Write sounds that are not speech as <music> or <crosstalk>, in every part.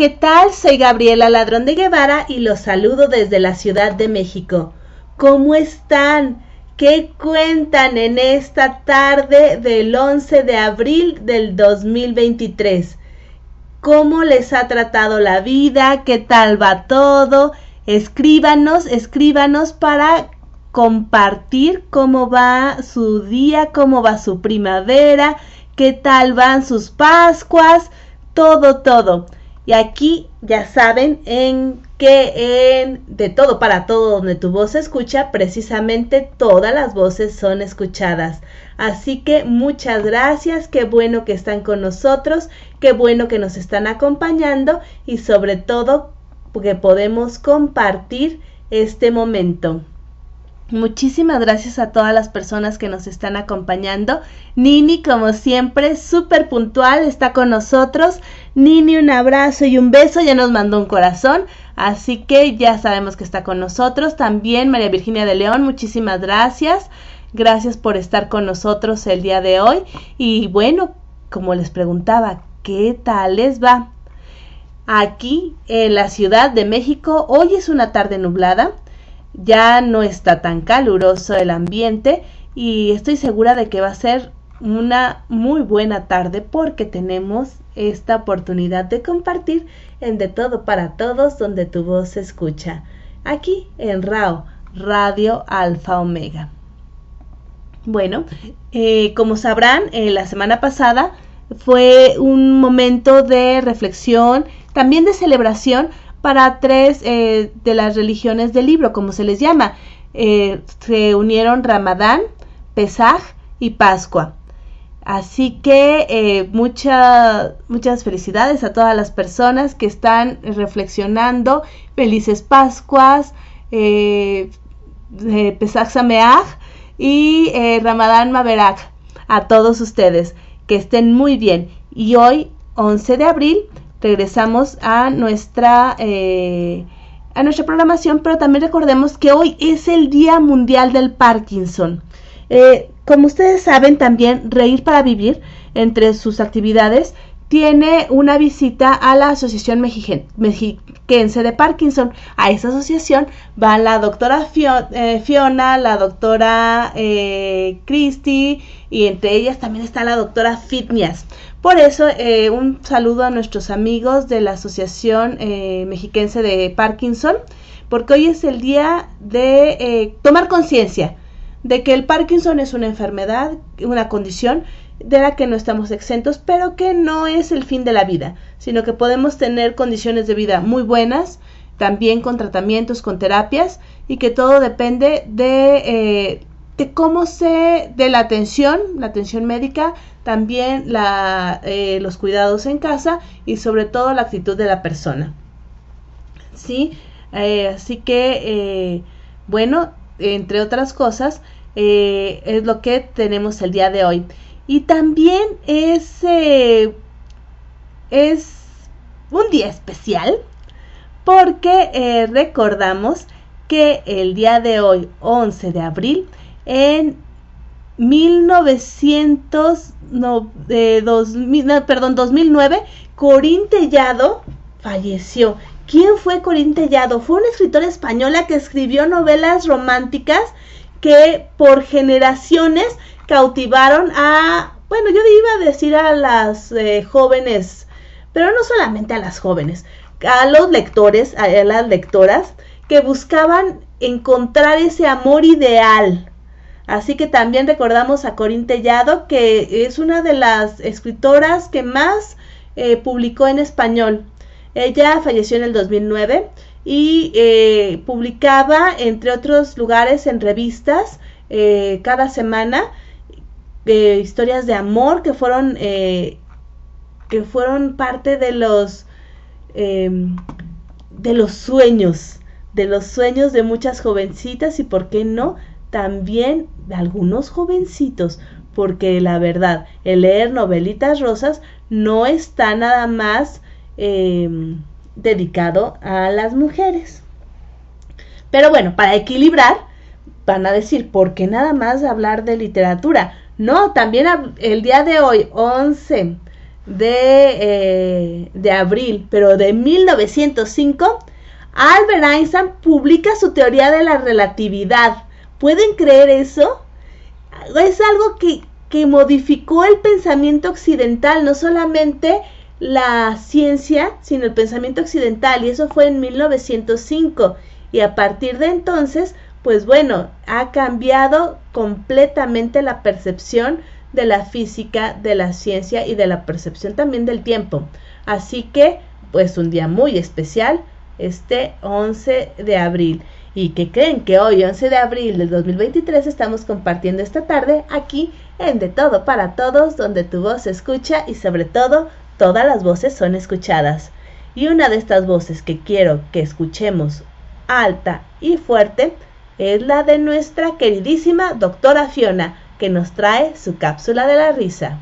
¿qué tal? Soy Gabriela Ladrón de Guevara y los saludo desde la Ciudad de México. ¿Cómo están? ¿Qué cuentan en esta tarde del 11 de abril del 2023? ¿Cómo les ha tratado la vida? ¿Qué tal va todo? Escríbanos, escríbanos para compartir cómo va su día, cómo va su primavera, qué tal van sus Pascuas, todo, todo. Y aquí ya saben en que en de todo para todo donde tu voz se escucha, precisamente todas las voces son escuchadas. Así que muchas gracias, qué bueno que están con nosotros, qué bueno que nos están acompañando y sobre todo que podemos compartir este momento. Muchísimas gracias a todas las personas que nos están acompañando. Nini, como siempre, súper puntual, está con nosotros. Nini, un abrazo y un beso, ya nos mandó un corazón, así que ya sabemos que está con nosotros. También María Virginia de León, muchísimas gracias. Gracias por estar con nosotros el día de hoy. Y bueno, como les preguntaba, ¿qué tal les va? Aquí en la Ciudad de México, hoy es una tarde nublada ya no está tan caluroso el ambiente y estoy segura de que va a ser una muy buena tarde porque tenemos esta oportunidad de compartir en De Todo para Todos donde tu voz se escucha, aquí en RAO, Radio Alfa Omega. Bueno, eh, como sabrán, eh, la semana pasada fue un momento de reflexión, también de celebración para tres eh, de las religiones del libro, como se les llama. Eh, se unieron Ramadán, Pesaj y Pascua. Así que eh, muchas felicidades a todas las personas que están reflexionando. Felices Pascuas, eh, Pesaj Sameach y Ramadán Maverak. A todos ustedes, que estén muy bien. Y hoy, 11 de abril, regresamos a nuestra, eh, a nuestra programación, pero también recordemos que hoy es el Día Mundial del Parkinson. Eh, como ustedes saben también, Reír para Vivir, entre sus actividades, tiene una visita a la Asociación Mexiquense de Parkinson. A esa asociación va la doctora eh, Fiona, la doctora eh, Christy y entre ellas también está la doctora Fitnias. Por eso, eh, un saludo a nuestros amigos de la Asociación eh, Mexiquense de Parkinson, porque hoy es el día de eh, tomar conciencia de que el Parkinson es una enfermedad, una condición de la que no estamos exentos, pero que no es el fin de la vida, sino que podemos tener condiciones de vida muy buenas, también con tratamientos, con terapias, y que todo depende de cómo se, de la atención, la atención médica, también eh, los cuidados en casa y sobre todo la actitud de la persona. ¿Sí? Eh, así que, eh, bueno, entre otras cosas, es lo que tenemos el día de hoy. Y también es, es un día especial porque recordamos que el día de hoy, 11 de abril, en 1900, no, de perdón, 2009, Corín Tellado falleció. ¿Quién fue Corín Tellado? Fue una escritora española que escribió novelas románticas que por generaciones cautivaron a, bueno, yo iba a decir a las eh, jóvenes, pero no solamente a las jóvenes, a los lectores, a las lectoras, que buscaban encontrar ese amor ideal, Así que también recordamos a Corín Tellado, que es una de las escritoras que más eh, publicó en español. Ella falleció en el 2009 y eh, publicaba, entre otros lugares, en revistas eh, cada semana historias de amor que fueron, que fueron parte de los, de los sueños, de los sueños de muchas jovencitas y, ¿por qué no?, también algunos jovencitos, porque la verdad, el leer novelitas rosas no está nada más em, dedicado a las mujeres. Pero bueno, para equilibrar, van a decir, ¿por qué nada más hablar de literatura? No, también el día de hoy, 11 de, eh, de abril, pero de 1905, Albert Einstein publica su teoría de la relatividad. ¿Pueden creer eso? Es algo que, que modificó el pensamiento occidental, no solamente la ciencia, sino el pensamiento occidental, y eso fue en 1905. Y a partir de entonces, pues bueno, ha cambiado completamente la percepción de la física, de la ciencia y de la percepción también del tiempo. Así que, pues un día muy especial, este 11 de abril. Y que creen que hoy, 11 de abril del 2023, estamos compartiendo esta tarde aquí en De Todo para Todos, donde tu voz se escucha y sobre todo todas las voces son escuchadas. Y una de estas voces que quiero que escuchemos alta y fuerte es la de nuestra queridísima doctora Fiona, que nos trae su cápsula de la risa.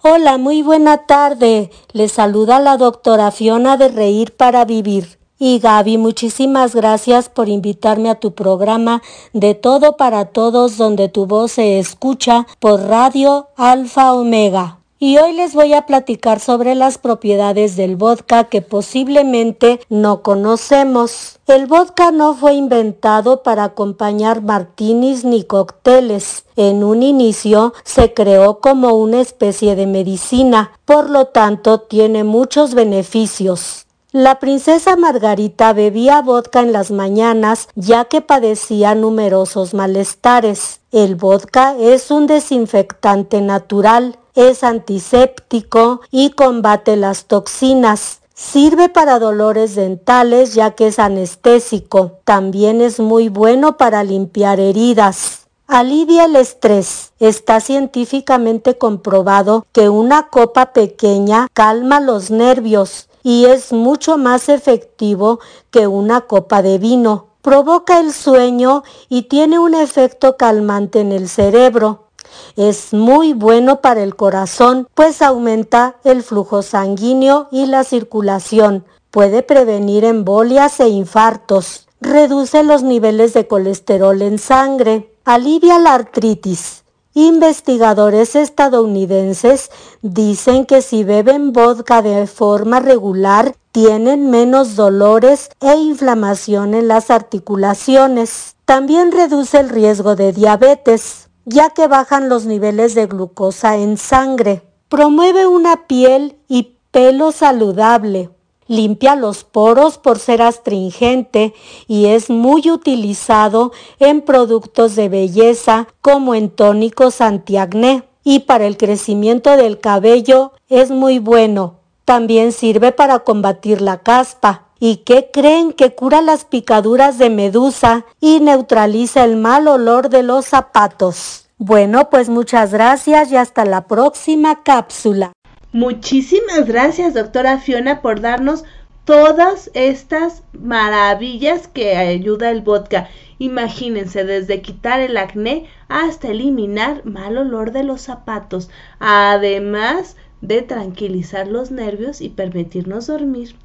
Hola, muy buena tarde. Les saluda la doctora Fiona de Reír para Vivir. Y Gaby, muchísimas gracias por invitarme a tu programa de Todo para Todos donde tu voz se escucha por Radio Alfa Omega. Y hoy les voy a platicar sobre las propiedades del vodka que posiblemente no conocemos. El vodka no fue inventado para acompañar martinis ni cócteles. En un inicio se creó como una especie de medicina, por lo tanto tiene muchos beneficios. La princesa Margarita bebía vodka en las mañanas ya que padecía numerosos malestares. El vodka es un desinfectante natural, es antiséptico y combate las toxinas. Sirve para dolores dentales ya que es anestésico. También es muy bueno para limpiar heridas. Alivia el estrés. Está científicamente comprobado que una copa pequeña calma los nervios, y es mucho más efectivo que una copa de vino. Provoca el sueño y tiene un efecto calmante en el cerebro. Es muy bueno para el corazón, pues aumenta el flujo sanguíneo y la circulación. Puede prevenir embolias e infartos. Reduce los niveles de colesterol en sangre. Alivia la artritis. Investigadores estadounidenses dicen que si beben vodka de forma regular tienen menos dolores e inflamación en las articulaciones. También reduce el riesgo de diabetes, ya que bajan los niveles de glucosa en sangre. Promueve una piel y pelo saludable limpia los poros por ser astringente y es muy utilizado en productos de belleza como en tónicos antiacné y para el crecimiento del cabello es muy bueno. También sirve para combatir la caspa. ¿Y qué creen que cura las picaduras de medusa y neutraliza el mal olor de los zapatos? Bueno, pues muchas gracias y hasta la próxima cápsula. Muchísimas gracias, doctora Fiona, por darnos todas estas maravillas que ayuda el vodka. Imagínense, desde quitar el acné hasta eliminar mal olor de los zapatos, además de tranquilizar los nervios y permitirnos dormir.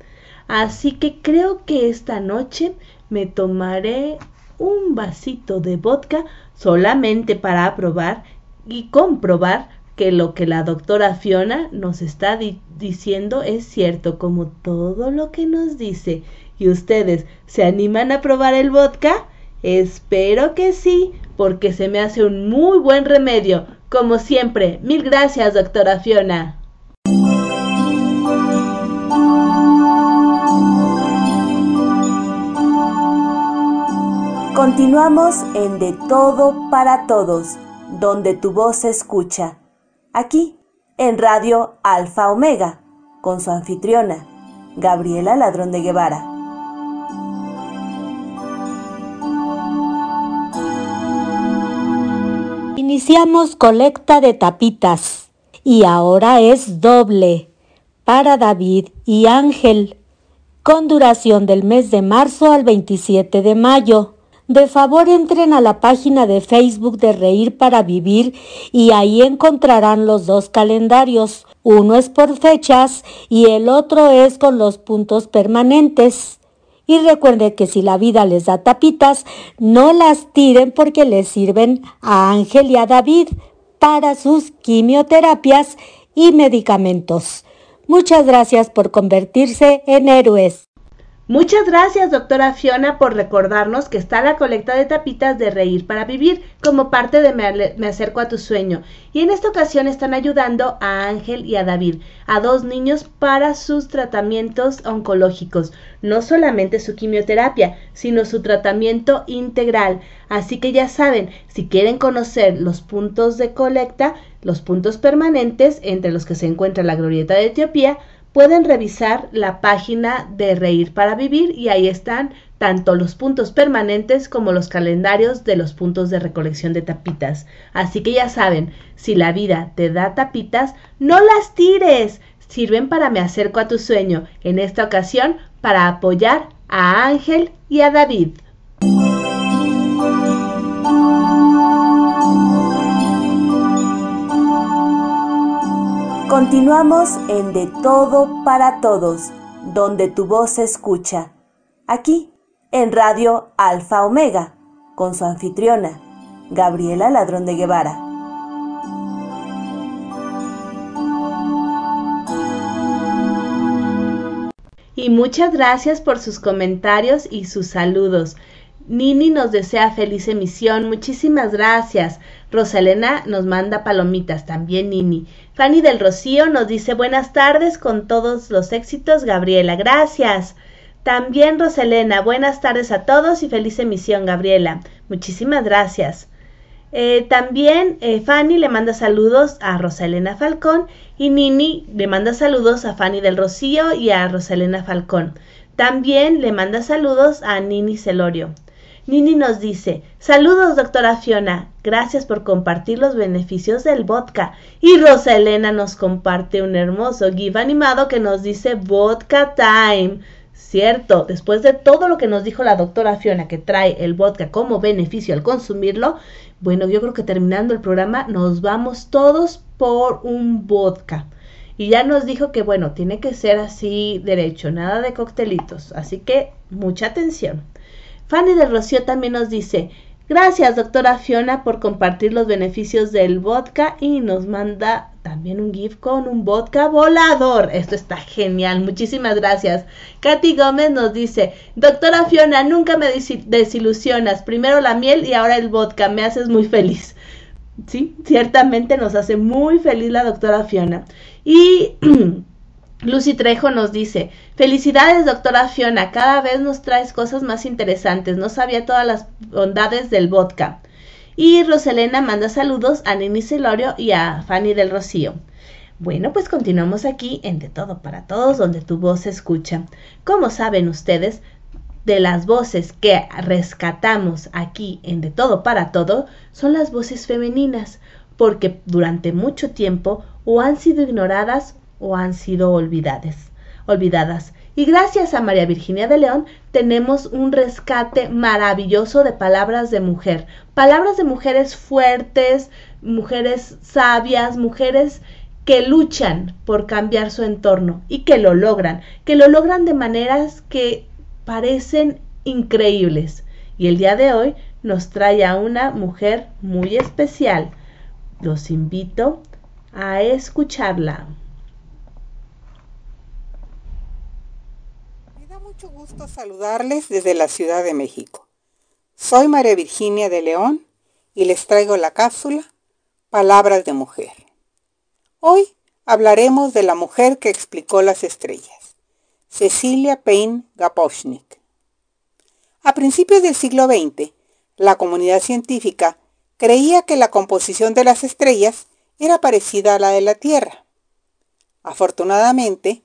Así que creo que esta noche me tomaré un vasito de vodka solamente para probar y comprobar que lo que la doctora Fiona nos está diciendo es cierto, como todo lo que nos dice. ¿Y ustedes se animan a probar el vodka? Espero que sí, porque se me hace un muy buen remedio. Como siempre, mil gracias, doctora Fiona. Continuamos en De Todo para Todos, donde tu voz se escucha aquí en Radio Alfa Omega, con su anfitriona, Gabriela Ladrón de Guevara. Iniciamos colecta de tapitas y ahora es doble para David y Ángel, con duración del mes de marzo al 27 de mayo. De favor entren a la página de Facebook de Reír para Vivir y ahí encontrarán los dos calendarios. Uno es por fechas y el otro es con los puntos permanentes. Y recuerden que si la vida les da tapitas, no las tiren porque les sirven a Ángel y a David para sus quimioterapias y medicamentos. Muchas gracias por convertirse en héroes. Muchas gracias, doctora Fiona, por recordarnos que está la colecta de tapitas de Reír para Vivir como parte de Me, acerco a tu sueño. Y en esta ocasión están ayudando a Ángel y a David, a dos niños para sus tratamientos oncológicos. No solamente su quimioterapia, sino su tratamiento integral. Así que ya saben, si quieren conocer los puntos de colecta, los puntos permanentes entre los que se encuentra la glorieta de Etiopía, pueden revisar la página de Reír para Vivir y ahí están tanto los puntos permanentes como los calendarios de los puntos de recolección de tapitas. Así que ya saben, si la vida te da tapitas, no las tires. Sirven para me acerco a tu sueño, en esta ocasión para apoyar a Ángel y a David. Continuamos en De Todo para Todos, donde tu voz se escucha. Aquí, en Radio Alfa Omega, con su anfitriona, Gabriela Ladrón de Guevara. Y muchas gracias por sus comentarios y sus saludos. Nini nos desea feliz emisión. Muchísimas gracias. Rosalena nos manda palomitas, también Nini. Fanny del Rocío nos dice buenas tardes con todos los éxitos, Gabriela. Gracias. También Rosalena, buenas tardes a todos y feliz emisión, Gabriela. Muchísimas gracias. Eh, también eh, Fanny le manda saludos a Rosalena Falcón y Nini le manda saludos a Fanny del Rocío y a Rosalena Falcón. También le manda saludos a Nini Celorio. Nini nos dice, saludos doctora Fiona, gracias por compartir los beneficios del vodka. Y Rosa Elena nos comparte un hermoso GIF animado que nos dice vodka time. Cierto, después de todo lo que nos dijo la doctora Fiona que trae el vodka como beneficio al consumirlo, bueno, yo creo que terminando el programa nos vamos todos por un vodka. Y ya nos dijo que bueno, tiene que ser así derecho, nada de coctelitos. Así que mucha atención. Fanny de Rocío también nos dice, gracias doctora Fiona por compartir los beneficios del vodka y nos manda también un GIF con un vodka volador. Esto está genial, muchísimas gracias. Katy Gómez nos dice, doctora Fiona, nunca me desilusionas, primero la miel y ahora el vodka, me haces muy feliz. Sí, ciertamente nos hace muy feliz la doctora Fiona. Y <clears throat> Lucy Trejo nos dice, felicidades doctora Fiona, cada vez nos traes cosas más interesantes, no sabía todas las bondades del vodka. Y Roselena manda saludos a Nini Celorio y a Fanny del Rocío. Bueno, pues continuamos aquí en De Todo para Todos, donde tu voz se escucha. Como saben ustedes, de las voces que rescatamos aquí en De Todo para Todo son las voces femeninas, porque durante mucho tiempo o han sido ignoradas o han sido olvidadas. olvidadas. Y gracias a María Virginia de León tenemos un rescate maravilloso de palabras de mujer. Palabras de mujeres fuertes, mujeres sabias, mujeres que luchan por cambiar su entorno y que lo logran, que lo logran de maneras que parecen increíbles. Y el día de hoy nos trae a una mujer muy especial. Los invito a escucharla. Mucho gusto saludarles desde la Ciudad de México. Soy María Virginia de León y les traigo la cápsula Palabras de Mujer. Hoy hablaremos de la mujer que explicó las estrellas, Cecilia Payne Gaposchnik. A principios del siglo XX, la comunidad científica creía que la composición de las estrellas era parecida a la de la Tierra. Afortunadamente,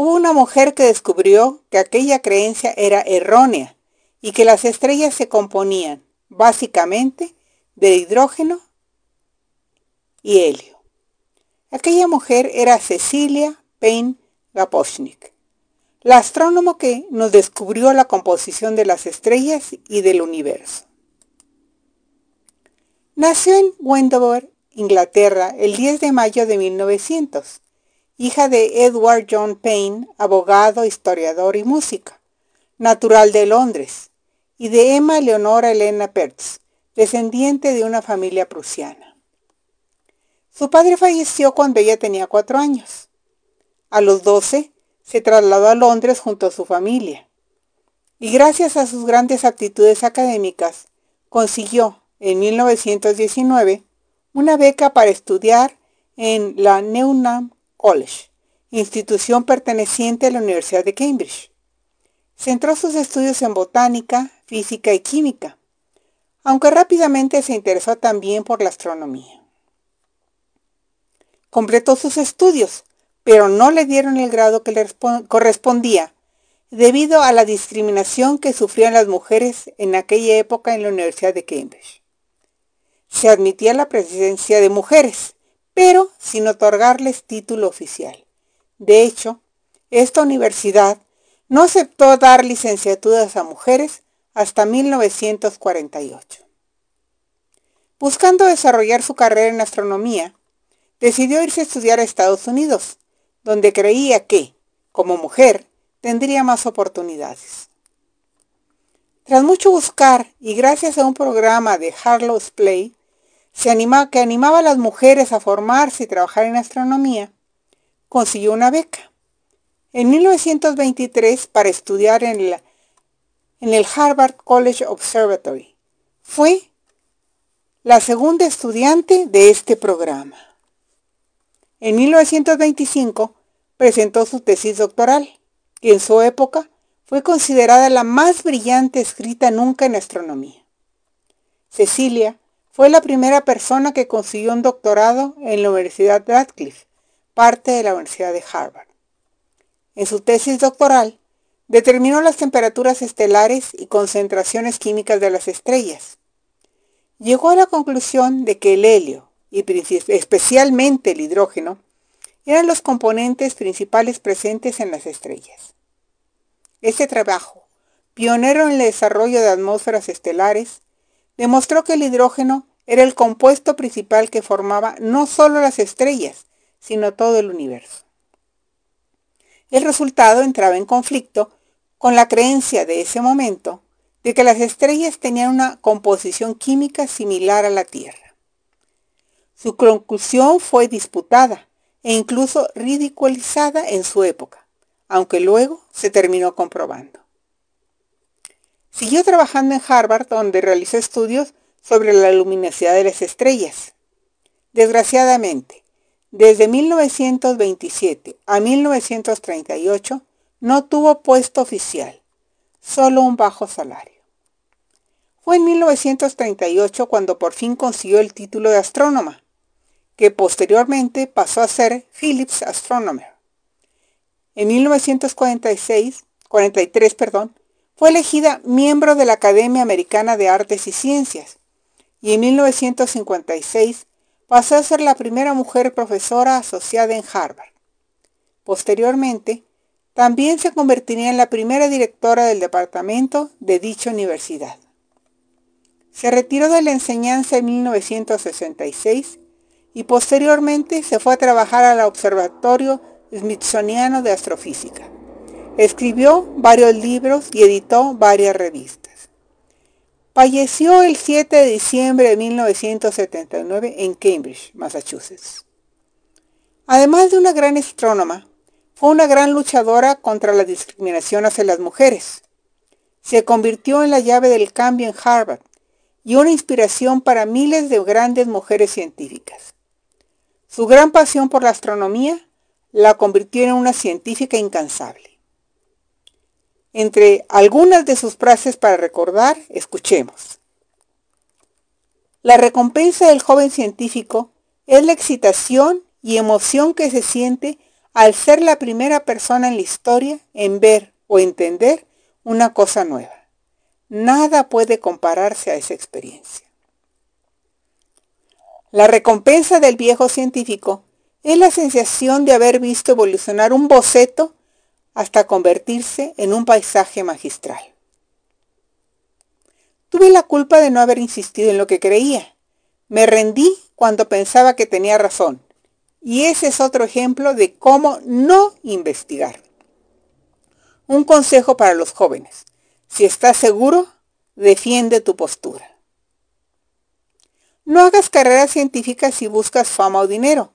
Hubo una mujer que descubrió que aquella creencia era errónea y que las estrellas se componían básicamente de hidrógeno y helio. Aquella mujer era Cecilia Payne Gaposchnik. la astrónomo que nos descubrió la composición de las estrellas y del universo. Nació en Wendover, Inglaterra, el 10 de mayo de 1900, hija de Edward John Payne, abogado, historiador y músico, natural de Londres, y de Emma Leonora Elena Pertz, descendiente de una familia prusiana. Su padre falleció cuando ella tenía cuatro años. A los doce se trasladó a Londres junto a su familia y gracias a sus grandes aptitudes académicas consiguió en 1919 una beca para estudiar en la Newnham College, institución perteneciente a la Universidad de Cambridge. Centró sus estudios en botánica, física y química, aunque rápidamente se interesó también por la astronomía. Completó sus estudios, pero no le dieron el grado que le correspondía debido a la discriminación que sufrían las mujeres en aquella época en la Universidad de Cambridge. Se admitía la presencia de mujeres, pero sin otorgarles título oficial. De hecho, esta universidad no aceptó dar licenciaturas a mujeres hasta 1948. Buscando desarrollar su carrera en astronomía, decidió irse a estudiar a Estados Unidos, donde creía que, como mujer, tendría más oportunidades. Tras mucho buscar y gracias a un programa de Harlow's Play, que animaba a las mujeres a formarse y trabajar en astronomía, consiguió una beca. En 1923 para estudiar en, en el Harvard College Observatory. Fue la segunda estudiante de este programa. En 1925 presentó su tesis doctoral, que en su época fue considerada la más brillante escrita nunca en astronomía. Cecilia fue la primera persona que consiguió un doctorado en la Universidad Radcliffe, parte de la Universidad de Harvard. En su tesis doctoral, determinó las temperaturas estelares y concentraciones químicas de las estrellas. Llegó a la conclusión de que el helio, y especialmente el hidrógeno, eran los componentes principales presentes en las estrellas. Este trabajo, pionero en el desarrollo de atmósferas estelares, demostró que el hidrógeno era el compuesto principal que formaba no solo las estrellas, sino todo el universo. El resultado entraba en conflicto con la creencia de ese momento de que las estrellas tenían una composición química similar a la Tierra. Su conclusión fue disputada, e incluso ridiculizada en su época, aunque luego se terminó comprobando. Siguió trabajando en Harvard, donde realizó estudios sobre la luminosidad de las estrellas. Desgraciadamente, desde 1927 a 1938 no tuvo puesto oficial, solo un bajo salario. Fue en 1938 cuando por fin consiguió el título de astrónoma, que posteriormente pasó a ser Phillips Astronomer. En 1946, 43, perdón, fue elegida miembro de la Academia Americana de Artes y Ciencias y en 1956 pasó a ser la primera mujer profesora asociada en Harvard. Posteriormente, también se convertiría en la primera directora del departamento de dicha universidad. Se retiró de la enseñanza en 1966 y posteriormente se fue a trabajar al Observatorio Smithsoniano de Astrofísica. Escribió varios libros y editó varias revistas. Falleció el 7 de diciembre de 1979 en Cambridge, Massachusetts. Además de una gran astrónoma, fue una gran luchadora contra la discriminación hacia las mujeres. Se convirtió en la llave del cambio en Harvard y una inspiración para miles de grandes mujeres científicas. Su gran pasión por la astronomía la convirtió en una científica incansable. Entre algunas de sus frases para recordar, escuchemos. La recompensa del joven científico es la excitación y emoción que se siente al ser la primera persona en la historia en ver o entender una cosa nueva. Nada puede compararse a esa experiencia. La recompensa del viejo científico es la sensación de haber visto evolucionar un boceto hasta convertirse en un paisaje magistral. Tuve la culpa de no haber insistido en lo que creía. Me rendí cuando pensaba que tenía razón. Y ese es otro ejemplo de cómo no investigar. Un consejo para los jóvenes. Si estás seguro, defiende tu postura. No hagas carreras científicas si buscas fama o dinero.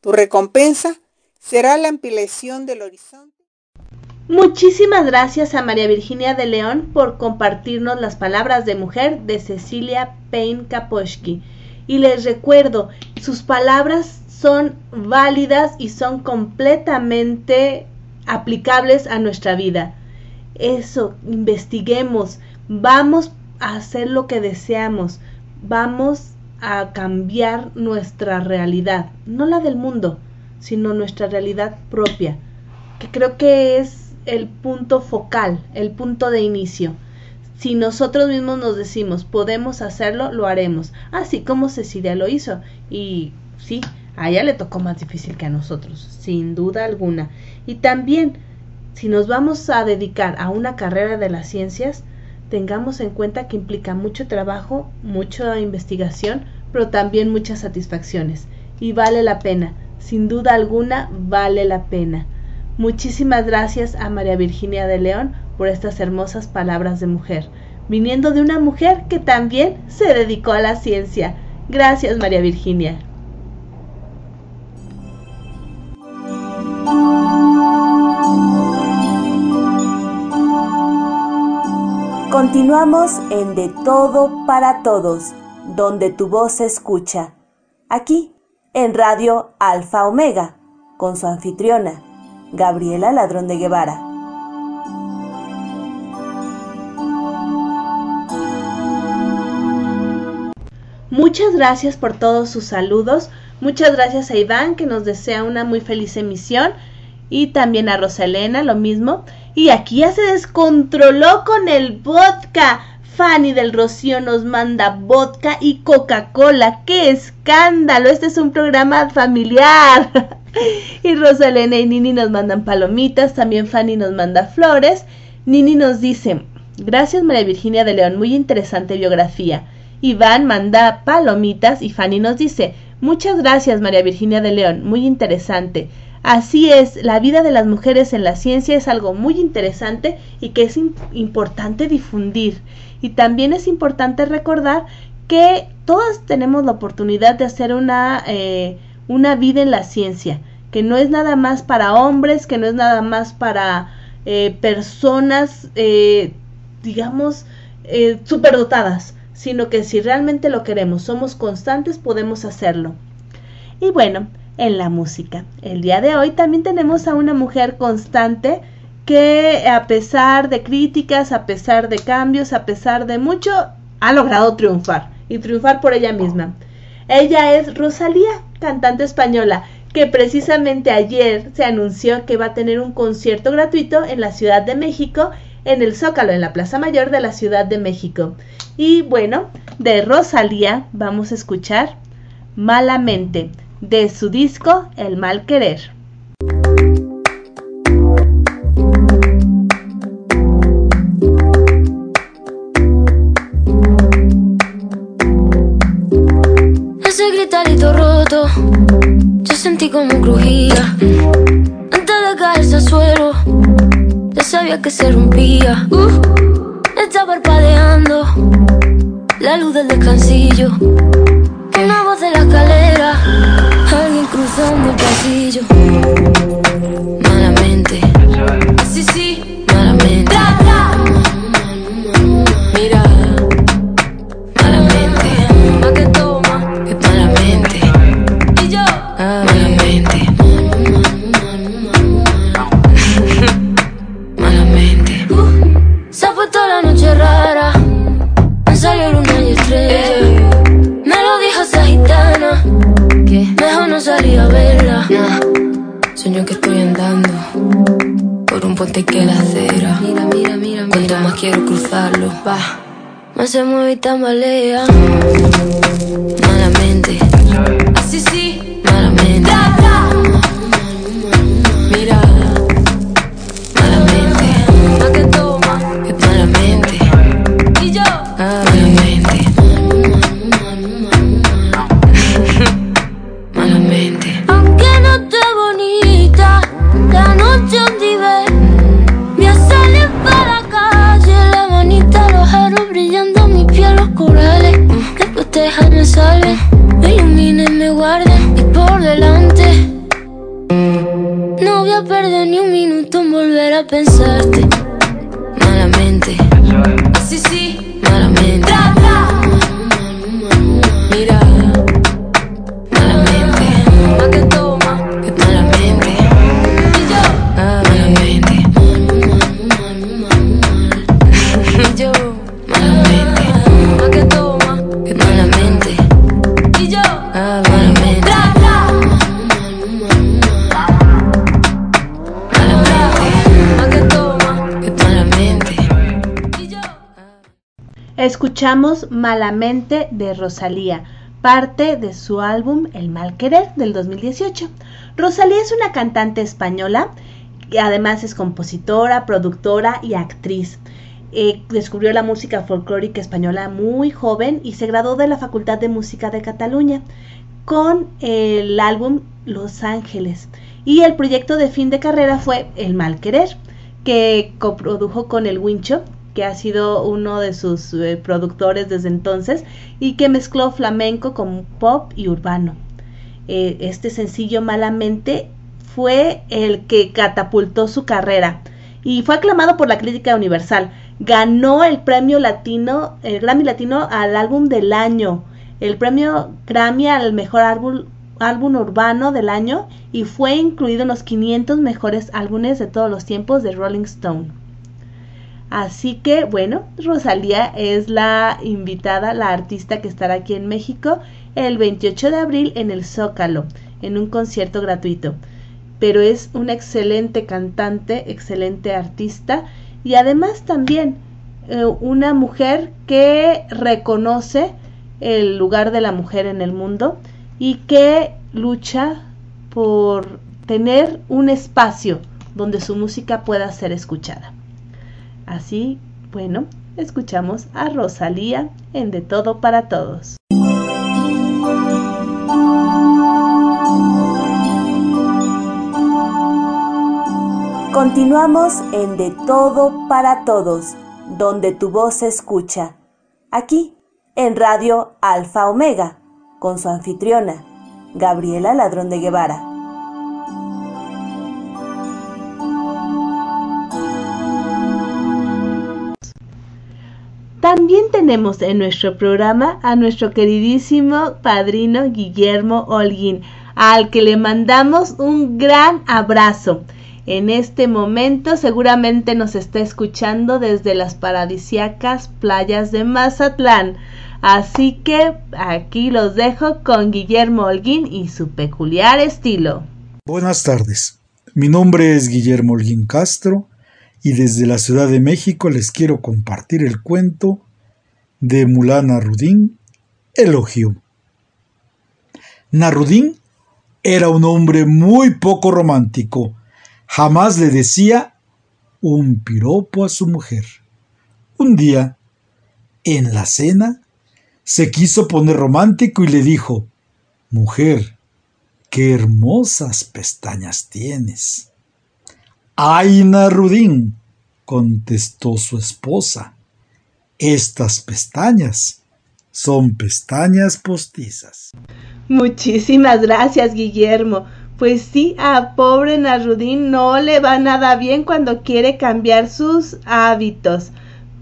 Tu recompensa será la ampliación del horizonte. Muchísimas gracias a María Virginia de León por compartirnos las palabras de mujer de Cecilia Payne Kaposchki. Y les recuerdo, sus palabras son válidas y son completamente aplicables a nuestra vida. Eso, investiguemos, vamos a hacer lo que deseamos, vamos a cambiar nuestra realidad, no la del mundo, sino nuestra realidad propia, que creo que es el punto focal, el punto de inicio. Si nosotros mismos nos decimos podemos hacerlo, lo haremos, así como Cecilia lo hizo. Y sí, a ella le tocó más difícil que a nosotros, sin duda alguna. Y también, si nos vamos a dedicar a una carrera de las ciencias, tengamos en cuenta que implica mucho trabajo, mucha investigación, pero también muchas satisfacciones. Y vale la pena, sin duda alguna, vale la pena. Muchísimas gracias a María Virginia de León por estas hermosas palabras de mujer, viniendo de una mujer que también se dedicó a la ciencia. Gracias María Virginia. Continuamos en De Todo para Todos, donde tu voz se escucha. Aquí, en Radio Alfa Omega, con su anfitriona, Gabriela Ladrón de Guevara. Muchas gracias por todos sus saludos. Muchas gracias a Iván que nos desea una muy feliz emisión. Y también a Rosalena, lo mismo. Y aquí ya se descontroló con el vodka. Fanny del Rocío nos manda vodka y Coca-Cola. ¡Qué escándalo! Este es un programa familiar. <laughs> y Rosalena y Nini nos mandan palomitas. También Fanny nos manda flores. Nini nos dice, gracias María Virginia de León, muy interesante biografía. Iván manda palomitas y Fanny nos dice, muchas gracias María Virginia de León, muy interesante. Así es, la vida de las mujeres en la ciencia es algo muy interesante y que es importante difundir. Y también es importante recordar que todas tenemos la oportunidad de hacer una, eh, una vida en la ciencia, que no es nada más para hombres, que no es nada más para eh, personas, eh, digamos, superdotadas, sino que si realmente lo queremos, somos constantes, podemos hacerlo. Y bueno, en la música. El día de hoy también tenemos a una mujer constante que a pesar de críticas, a pesar de cambios, a pesar de mucho, ha logrado triunfar y triunfar por ella misma. Ella es Rosalía, cantante española, que precisamente ayer se anunció que va a tener un concierto gratuito en la Ciudad de México, en el Zócalo, en la Plaza Mayor de la Ciudad de México. Y bueno, de Rosalía vamos a escuchar Malamente de su disco El mal querer. Roto, yo sentí como crujía. Antes de caerse al suelo, ya sabía que se rompía. Uh, está parpadeando la luz del descansillo. Una voz de la escalera, alguien cruzando el pasillo. Puente que la acera. Mira, mira, mira, Cuanto más quiero cruzarlo, va. Más se mueve y tambalea. Malamente. Así sí. Escuchamos Malamente de Rosalía, parte de su álbum El Mal Querer del 2018. Rosalía es una cantante española que además es compositora, productora y actriz. Eh, descubrió la música folclórica española muy joven y se graduó de la Facultad de Música de Cataluña con el álbum Los Ángeles. Y el proyecto de fin de carrera fue El Mal Querer, que coprodujo con El Wincho, que ha sido uno de sus eh, productores desde entonces y que mezcló flamenco con pop y urbano. Eh, este sencillo Malamente fue el que catapultó su carrera y fue aclamado por la crítica universal. Ganó el premio latino, Grammy Latino al álbum del año, el premio Grammy al mejor álbum, álbum urbano del año y fue incluido en los 500 mejores álbumes de todos los tiempos de Rolling Stone. Así que bueno, Rosalía es la invitada, la artista que estará aquí en México el 28 de abril en el Zócalo, en un concierto gratuito. Pero es una excelente cantante, excelente artista y además también eh, una mujer que reconoce el lugar de la mujer en el mundo y que lucha por tener un espacio donde su música pueda ser escuchada. Así, bueno, escuchamos a Rosalía en De Todo para Todos. Continuamos en De Todo para Todos, donde tu voz se escucha. Aquí, en Radio Alfa Omega, con su anfitriona, Gabriela Ladrón de Guevara. También tenemos en nuestro programa a nuestro queridísimo padrino Guillermo Holguín, al que le mandamos un gran abrazo. En este momento seguramente nos está escuchando desde las paradisiacas playas de Mazatlán. Así que aquí los dejo con Guillermo Holguín y su peculiar estilo. Buenas tardes, mi nombre es Guillermo Holguín Castro y desde la Ciudad de México les quiero compartir el cuento de Mulana Rudín, Elogio. Narudín era un hombre muy poco romántico, jamás le decía un piropo a su mujer. Un día, en la cena, se quiso poner romántico y le dijo, Mujer, qué hermosas pestañas tienes. Ay, Narudín, contestó su esposa, estas pestañas son pestañas postizas. Muchísimas gracias, Guillermo. Pues sí, a pobre Narudín no le va nada bien cuando quiere cambiar sus hábitos.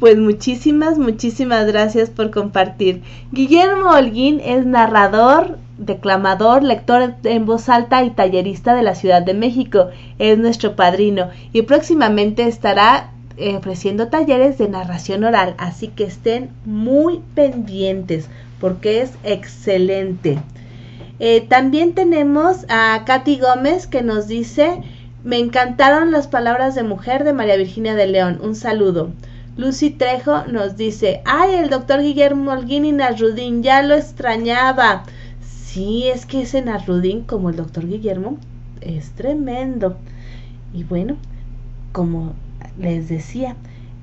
Pues muchísimas, muchísimas gracias por compartir. Guillermo Holguín es narrador, declamador, lector en voz alta y tallerista de la Ciudad de México. Es nuestro padrino y próximamente estará eh, ofreciendo talleres de narración oral, así que estén muy pendientes porque es excelente. Eh, también tenemos a Katy Gómez que nos dice, me encantaron las palabras de mujer de María Virginia de León, un saludo. Lucy Trejo nos dice, ay, el doctor Guillermo Holguín y Narudín, ya lo extrañaba. Sí, es que ese Narudín, como el doctor Guillermo, es tremendo. Y bueno, como les decía,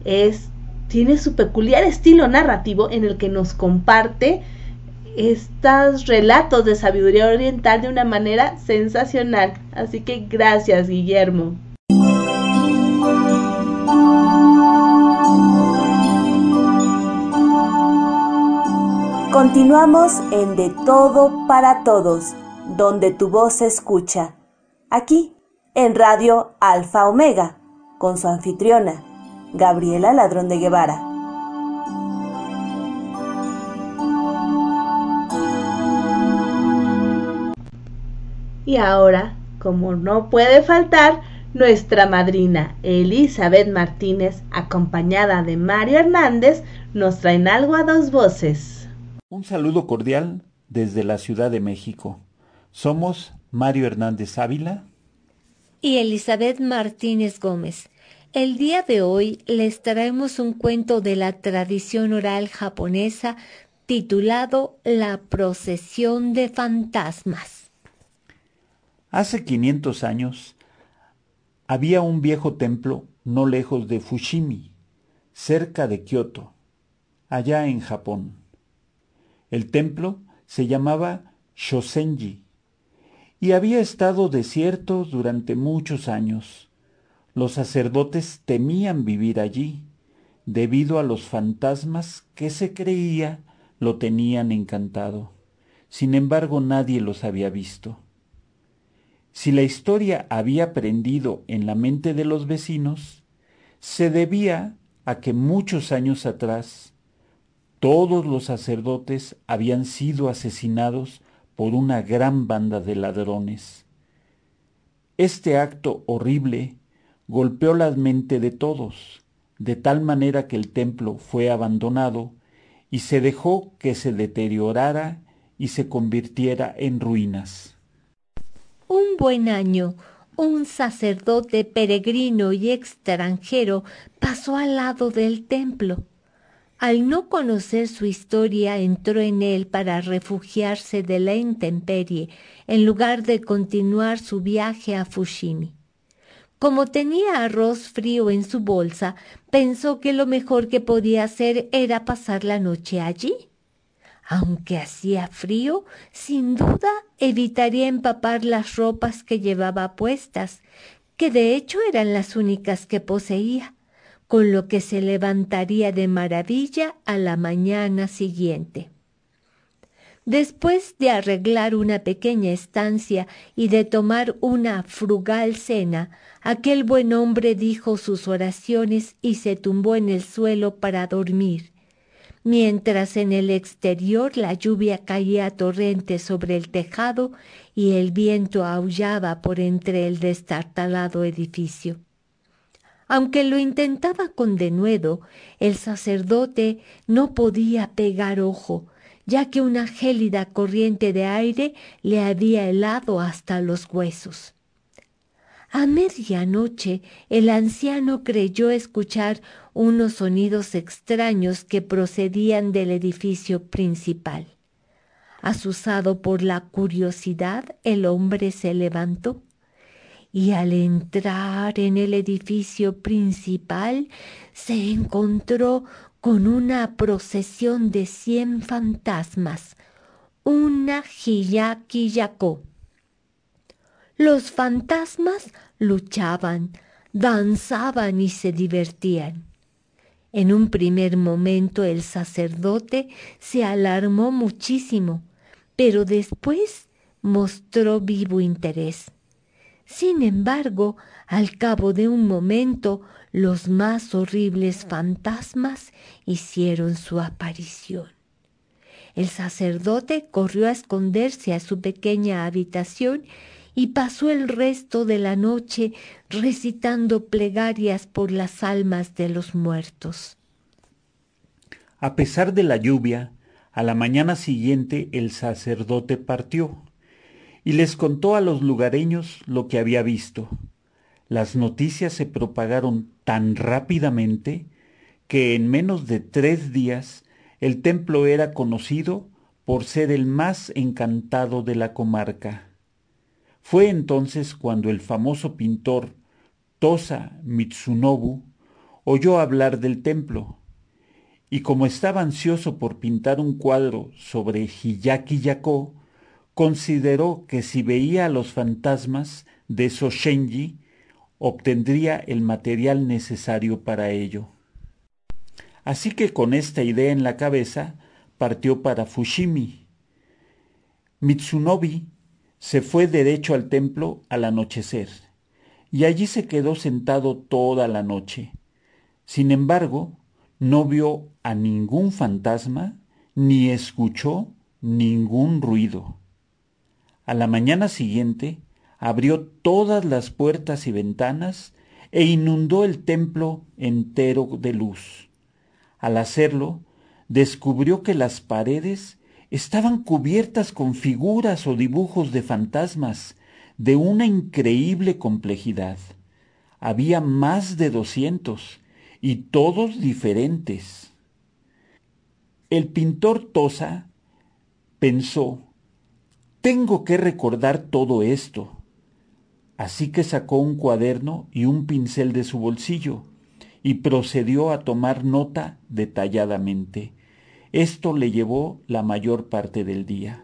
es tiene su peculiar estilo narrativo en el que nos comparte estos relatos de sabiduría oriental de una manera sensacional. Así que gracias, Guillermo. Continuamos en De Todo para Todos, donde tu voz se escucha. Aquí, en Radio Alfa Omega, con su anfitriona, Gabriela Ladrón de Guevara. Y ahora, como no puede faltar, nuestra madrina Elizabeth Martínez, acompañada de Mario Hernández, nos traen algo a dos voces. Un saludo cordial desde la Ciudad de México. Somos Mario Hernández Ávila y Elizabeth Martínez Gómez. El día de hoy les traemos un cuento de la tradición oral japonesa titulado La procesión de fantasmas. Hace 500 años había un viejo templo no lejos de Fushimi, cerca de Kioto, allá en Japón. El templo se llamaba Shosenji y había estado desierto durante muchos años. Los sacerdotes temían vivir allí, debido a los fantasmas que se creía lo tenían encantado. Sin embargo, nadie los había visto. Si la historia había prendido en la mente de los vecinos, se debía a que muchos años atrás todos los sacerdotes habían sido asesinados por una gran banda de ladrones. Este acto horrible golpeó la mente de todos, de tal manera que el templo fue abandonado y se dejó que se deteriorara y se convirtiera en ruinas. Un buen año, un sacerdote peregrino y extranjero pasó al lado del templo. Al no conocer su historia, entró en él para refugiarse de la intemperie, en lugar de continuar su viaje a Fushimi. Como tenía arroz frío en su bolsa, pensó que lo mejor que podía hacer era pasar la noche allí. Aunque hacía frío, sin duda evitaría empapar las ropas que llevaba puestas, que de hecho eran las únicas que poseía con lo que se levantaría de maravilla a la mañana siguiente. Después de arreglar una pequeña estancia y de tomar una frugal cena, aquel buen hombre dijo sus oraciones y se tumbó en el suelo para dormir, mientras en el exterior la lluvia caía torrente sobre el tejado y el viento aullaba por entre el destartalado edificio. Aunque lo intentaba con denuedo, el sacerdote no podía pegar ojo, ya que una gélida corriente de aire le había helado hasta los huesos. A medianoche el anciano creyó escuchar unos sonidos extraños que procedían del edificio principal. Asusado por la curiosidad, el hombre se levantó y al entrar en el edificio principal se encontró con una procesión de cien fantasmas, una Hiyaki-Yako. Los fantasmas luchaban, danzaban y se divertían. En un primer momento el sacerdote se alarmó muchísimo, pero después mostró vivo interés. Sin embargo, al cabo de un momento, los más horribles fantasmas hicieron su aparición. El sacerdote corrió a esconderse a su pequeña habitación y pasó el resto de la noche recitando plegarias por las almas de los muertos. A pesar de la lluvia, a la mañana siguiente el sacerdote partió y les contó a los lugareños lo que había visto. Las noticias se propagaron tan rápidamente que en menos de tres días el templo era conocido por ser el más encantado de la comarca. Fue entonces cuando el famoso pintor Tosa Mitsunobu oyó hablar del templo, y como estaba ansioso por pintar un cuadro sobre Hiyaki Yako, consideró que si veía a los fantasmas de Soshenji, obtendría el material necesario para ello. Así que con esta idea en la cabeza, partió para Fushimi. Mitsunobi se fue derecho al templo al anochecer, y allí se quedó sentado toda la noche. Sin embargo, no vio a ningún fantasma ni escuchó ningún ruido. A la mañana siguiente abrió todas las puertas y ventanas e inundó el templo entero de luz. Al hacerlo, descubrió que las paredes estaban cubiertas con figuras o dibujos de fantasmas de una increíble complejidad. Había más de doscientos y todos diferentes. El pintor Tosa pensó, tengo que recordar todo esto. Así que sacó un cuaderno y un pincel de su bolsillo y procedió a tomar nota detalladamente. Esto le llevó la mayor parte del día.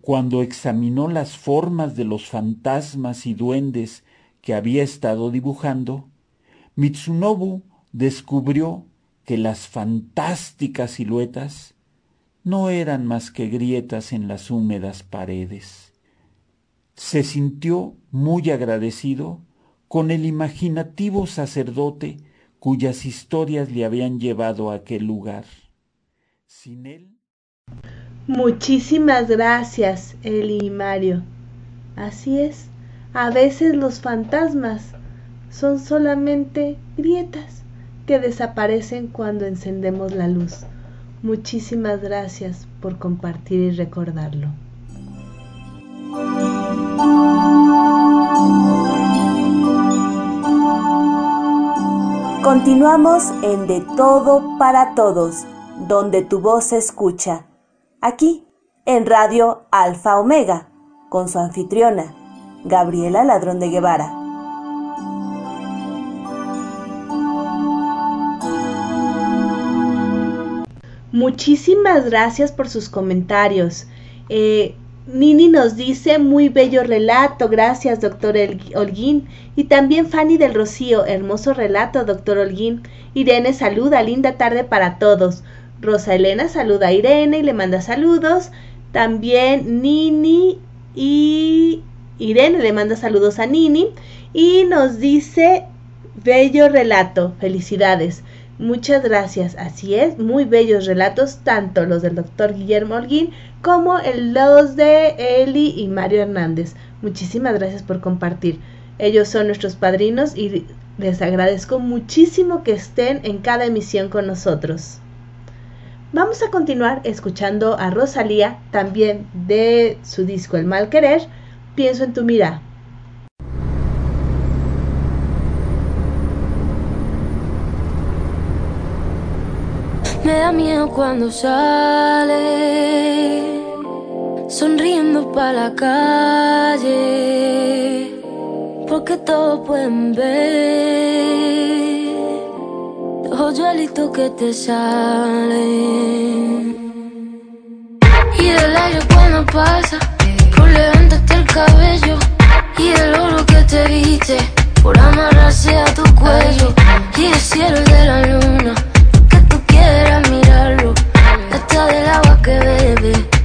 Cuando examinó las formas de los fantasmas y duendes que había estado dibujando, Mitsunobu descubrió que las fantásticas siluetas no eran más que grietas en las húmedas paredes. Se sintió muy agradecido con el imaginativo sacerdote cuyas historias le habían llevado a aquel lugar. Sin él. Muchísimas gracias, Eli y Mario. Así es, a veces los fantasmas son solamente grietas que desaparecen cuando encendemos la luz. Muchísimas gracias por compartir y recordarlo. Continuamos en De Todo para Todos, donde tu voz se escucha. Aquí, en Radio Alfa Omega, con su anfitriona, Gabriela Ladrón de Guevara. Muchísimas gracias por sus comentarios. Eh, Nini nos dice muy bello relato, gracias doctor Holguín. Y también Fanny del Rocío, hermoso relato, doctor Holguín. Irene saluda, linda tarde para todos. Rosa Elena saluda a Irene y le manda saludos. También Nini y Irene le manda saludos a Nini. Y nos dice, bello relato, felicidades. Muchas gracias, así es, muy bellos relatos, tanto los del doctor Guillermo Holguín como los de Eli y Mario Hernández. Muchísimas gracias por compartir. Ellos son nuestros padrinos y les agradezco muchísimo que estén en cada emisión con nosotros. Vamos a continuar escuchando a Rosalía, también de su disco El Mal Querer, Pienso en tu mira. Me da miedo cuando sale, sonriendo para la calle, porque todos pueden ver los hoyuelitos que te salen. Y el aire cuando pasa, por levantarte el cabello, y el oro que te viste, por amarrarse a tu cuello, y el cielo de la luna del agua que bebe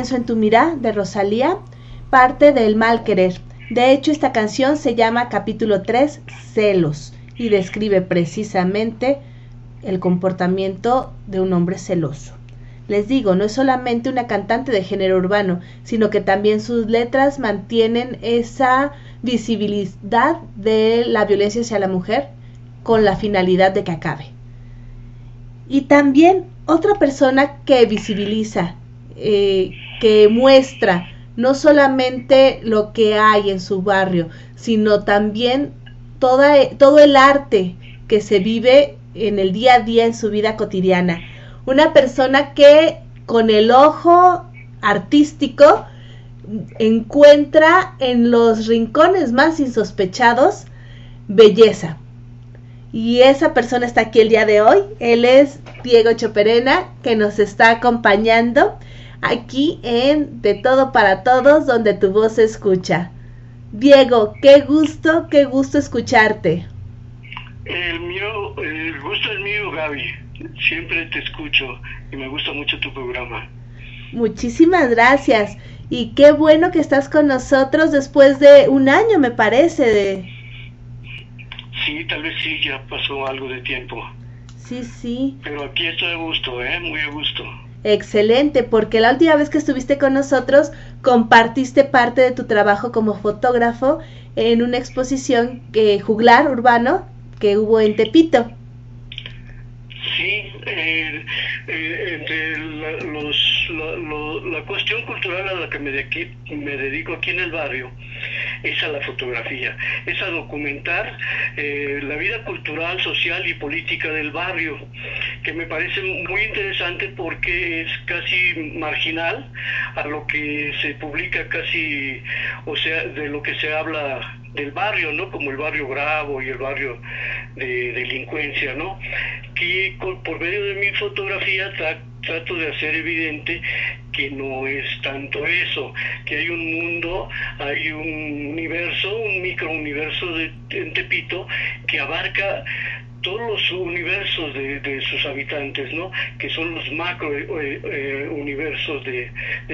Pienso en tu mirá de Rosalía, parte del mal querer. De hecho, esta canción se llama capítulo 3, celos, y describe precisamente el comportamiento de un hombre celoso. Les digo, no es solamente una cantante de género urbano, sino que también sus letras mantienen esa visibilidad de la violencia hacia la mujer con la finalidad de que acabe. Y también otra persona que visibiliza, eh, que muestra no solamente lo que hay en su barrio, sino también toda, todo el arte que se vive en el día a día en su vida cotidiana. Una persona que con el ojo artístico encuentra en los rincones más insospechados belleza. Y esa persona está aquí el día de hoy. Él es Diego Choperena, que nos está acompañando aquí en De Todo para Todos, donde tu voz se escucha. Diego, qué gusto, qué gusto escucharte. El mío, el gusto es mío, Gaby. Siempre te escucho y me gusta mucho tu programa. Muchísimas gracias. Y qué bueno que estás con nosotros después de un año, me parece, de... Sí, tal vez sí, ya pasó algo de tiempo. Sí, sí. Pero aquí estoy a gusto, ¿eh? Muy a gusto. Excelente, porque la última vez que estuviste con nosotros compartiste parte de tu trabajo como fotógrafo en una exposición que juglar urbano que hubo en Tepito. Sí, eh, eh, entre la, los, la, la, cuestión cultural a la que me, de, me dedico aquí en el barrio es a la fotografía, es a documentar eh, la vida cultural, social y política del barrio, que me parece muy interesante porque es casi marginal a lo que se publica casi, o sea, de lo que se habla del barrio, ¿no? Como el barrio Bravo y el barrio de delincuencia, ¿no? Que por medio de mi fotografía trato de hacer evidente que no es tanto eso, que hay un mundo, hay un universo, un microuniverso de, en Tepito que abarca todos los universos de, sus habitantes, ¿no? que son los macro eh, eh, universos de,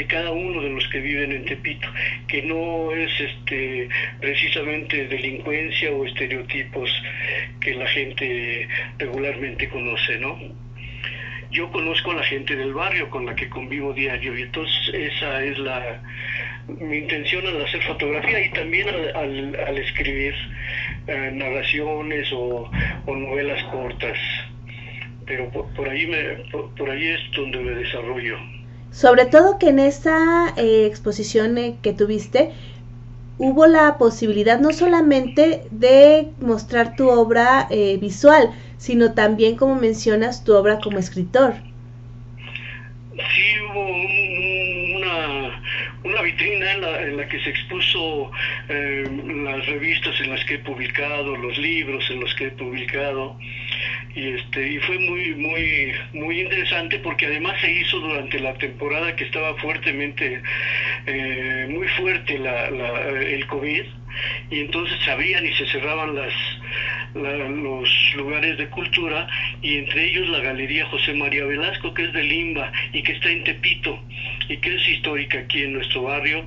cada uno de los que viven en Tepito, que no es este precisamente delincuencia o estereotipos que la gente regularmente conoce, ¿no? Yo conozco a la gente del barrio con la que convivo diario y entonces esa es la mi intención al hacer fotografía y también al, al escribir eh, narraciones o, novelas cortas. Pero por, ahí me, por, ahí es donde me desarrollo. Sobre todo que en esa eh, exposición eh, que tuviste hubo la posibilidad no solamente de mostrar tu obra visual, sino también, como mencionas, tu obra como escritor. Sí, hubo una, una vitrina en la, que se expuso eh, las revistas en las que he publicado, los libros en los que he publicado y este y fue muy muy muy interesante porque además se hizo durante la temporada que estaba fuertemente eh, muy fuerte la, el covid y entonces se abrían y se cerraban las los lugares de cultura y entre ellos la Galería José María Velasco que es de Limba y que está en Tepito y que es histórica aquí en nuestro barrio.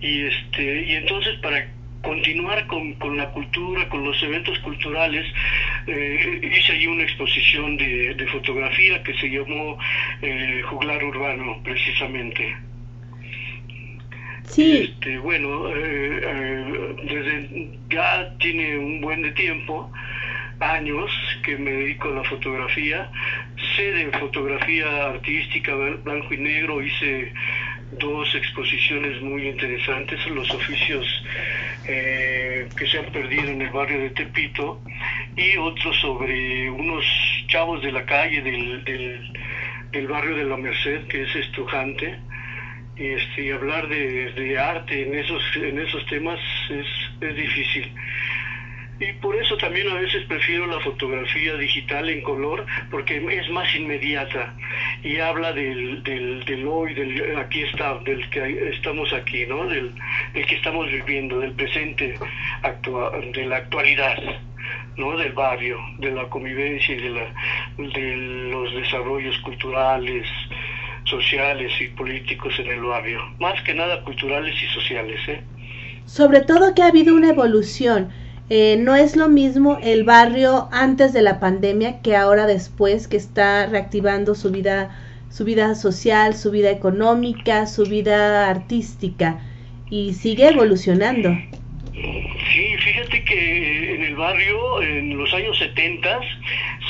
Y este y entonces para continuar con, con la cultura, con los eventos culturales, eh, hice allí una exposición de, de, fotografía que se llamó eh, Juglar Urbano, precisamente. Sí. Este, bueno, eh, desde ya tiene un buen de tiempo, años que me dedico a la fotografía. Sé de fotografía artística, blanco y negro, hice dos exposiciones muy interesantes, los oficios eh, que se han perdido en el barrio de Tepito y otro sobre unos chavos de la calle del, del, barrio de la Merced, que es estrujante y este hablar de, de, arte en esos en esos temas es, es difícil y por eso también a veces prefiero la fotografía digital en color porque es más inmediata y habla del, del, del hoy del aquí está del que estamos aquí no del, del que estamos viviendo del presente actual de la actualidad ¿no? del barrio, de la convivencia y de, la, de los desarrollos culturales, sociales y políticos en el barrio, más que nada culturales y sociales. ¿eh? Sobre todo que ha habido una evolución. Eh, no es lo mismo el barrio antes de la pandemia que ahora después que está reactivando su vida su vida social, su vida económica, su vida artística y sigue evolucionando. Sí, fíjate que en el barrio, en los años 70,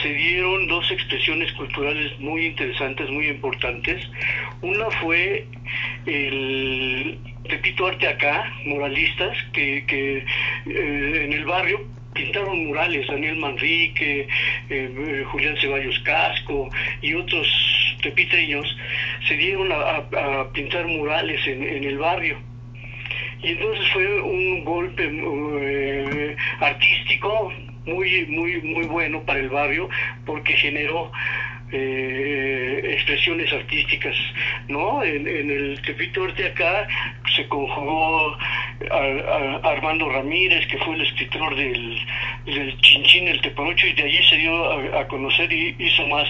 se dieron dos expresiones culturales muy interesantes, muy importantes. Una fue el Pepito Arte Acá, moralistas, que, que eh, en el barrio pintaron murales, Daniel Manrique, eh, Julián Ceballos Casco y otros tepiteños se dieron a, pintar murales en, el barrio. Y entonces fue un golpe eh, artístico muy, muy, muy bueno para el barrio porque generó eh, expresiones artísticas, ¿no? En, el Tepito Arte acá se conjugó Armando Ramírez, que fue el escritor del, del Chinchín, el Teparocho, y de allí se dio a, conocer y hizo más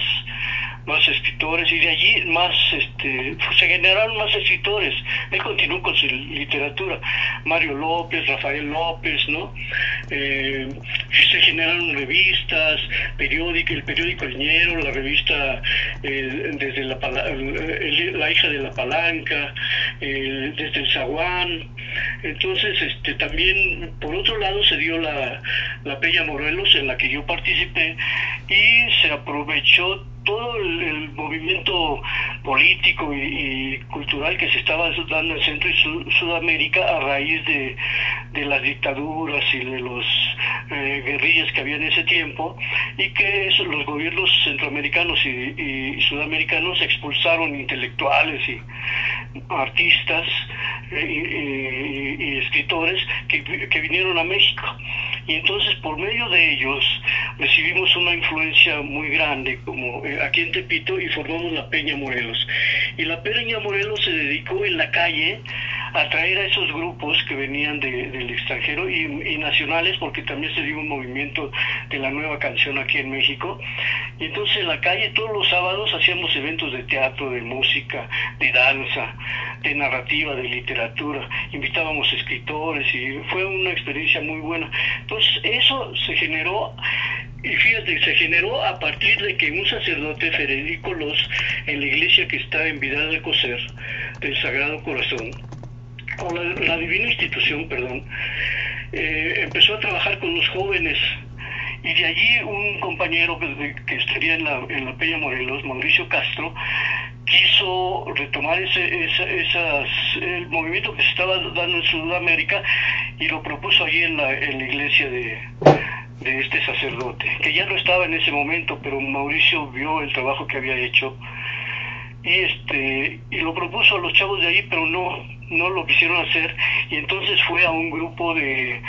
más escritores y de allí más este se generaron más escritores. Él continuó con su literatura. Mario López Rafael López no eh, se generaron revistas periódico el periódico Leñero la revista eh, desde la, la hija de la palanca desde el zaguán. Entonces este también por otro lado se dio la la Peña Morelos en la que yo participé y se aprovechó todo el, movimiento político y, cultural que se estaba dando en Centro y Sudamérica a raíz de, las dictaduras y de los eh, guerrillas que había en ese tiempo y que los gobiernos centroamericanos y, sudamericanos expulsaron intelectuales y artistas eh, y, escritores que, que vinieron a México y entonces por medio de ellos recibimos una influencia muy grande como eh, aquí en Tepito y formamos la Peña Morelos. Y la Peña Morelos se dedicó en la calle atraer a esos grupos que venían del extranjero y, nacionales, porque también se dio un movimiento de la nueva canción aquí en México. Y entonces en la calle todos los sábados hacíamos eventos de teatro, de música, de danza, de narrativa, de literatura. Invitábamos escritores y fue una experiencia muy buena. Eso se generó y fíjate, se generó a partir de que un sacerdote, Federico Los, en la iglesia que está en Vidal de Coser, del Sagrado Corazón, con la, divina institución, perdón, eh, empezó a trabajar con los jóvenes y de allí un compañero que, estaría en la, en la Peña Morelos, Mauricio Castro, quiso retomar ese, esas, el movimiento que se estaba dando en Sudamérica y lo propuso allí en la, en la iglesia de, de este sacerdote, que ya no estaba en ese momento, pero Mauricio vio el trabajo que había hecho y este y lo propuso a los chavos de ahí pero no no lo quisieron hacer y entonces fue a un grupo de,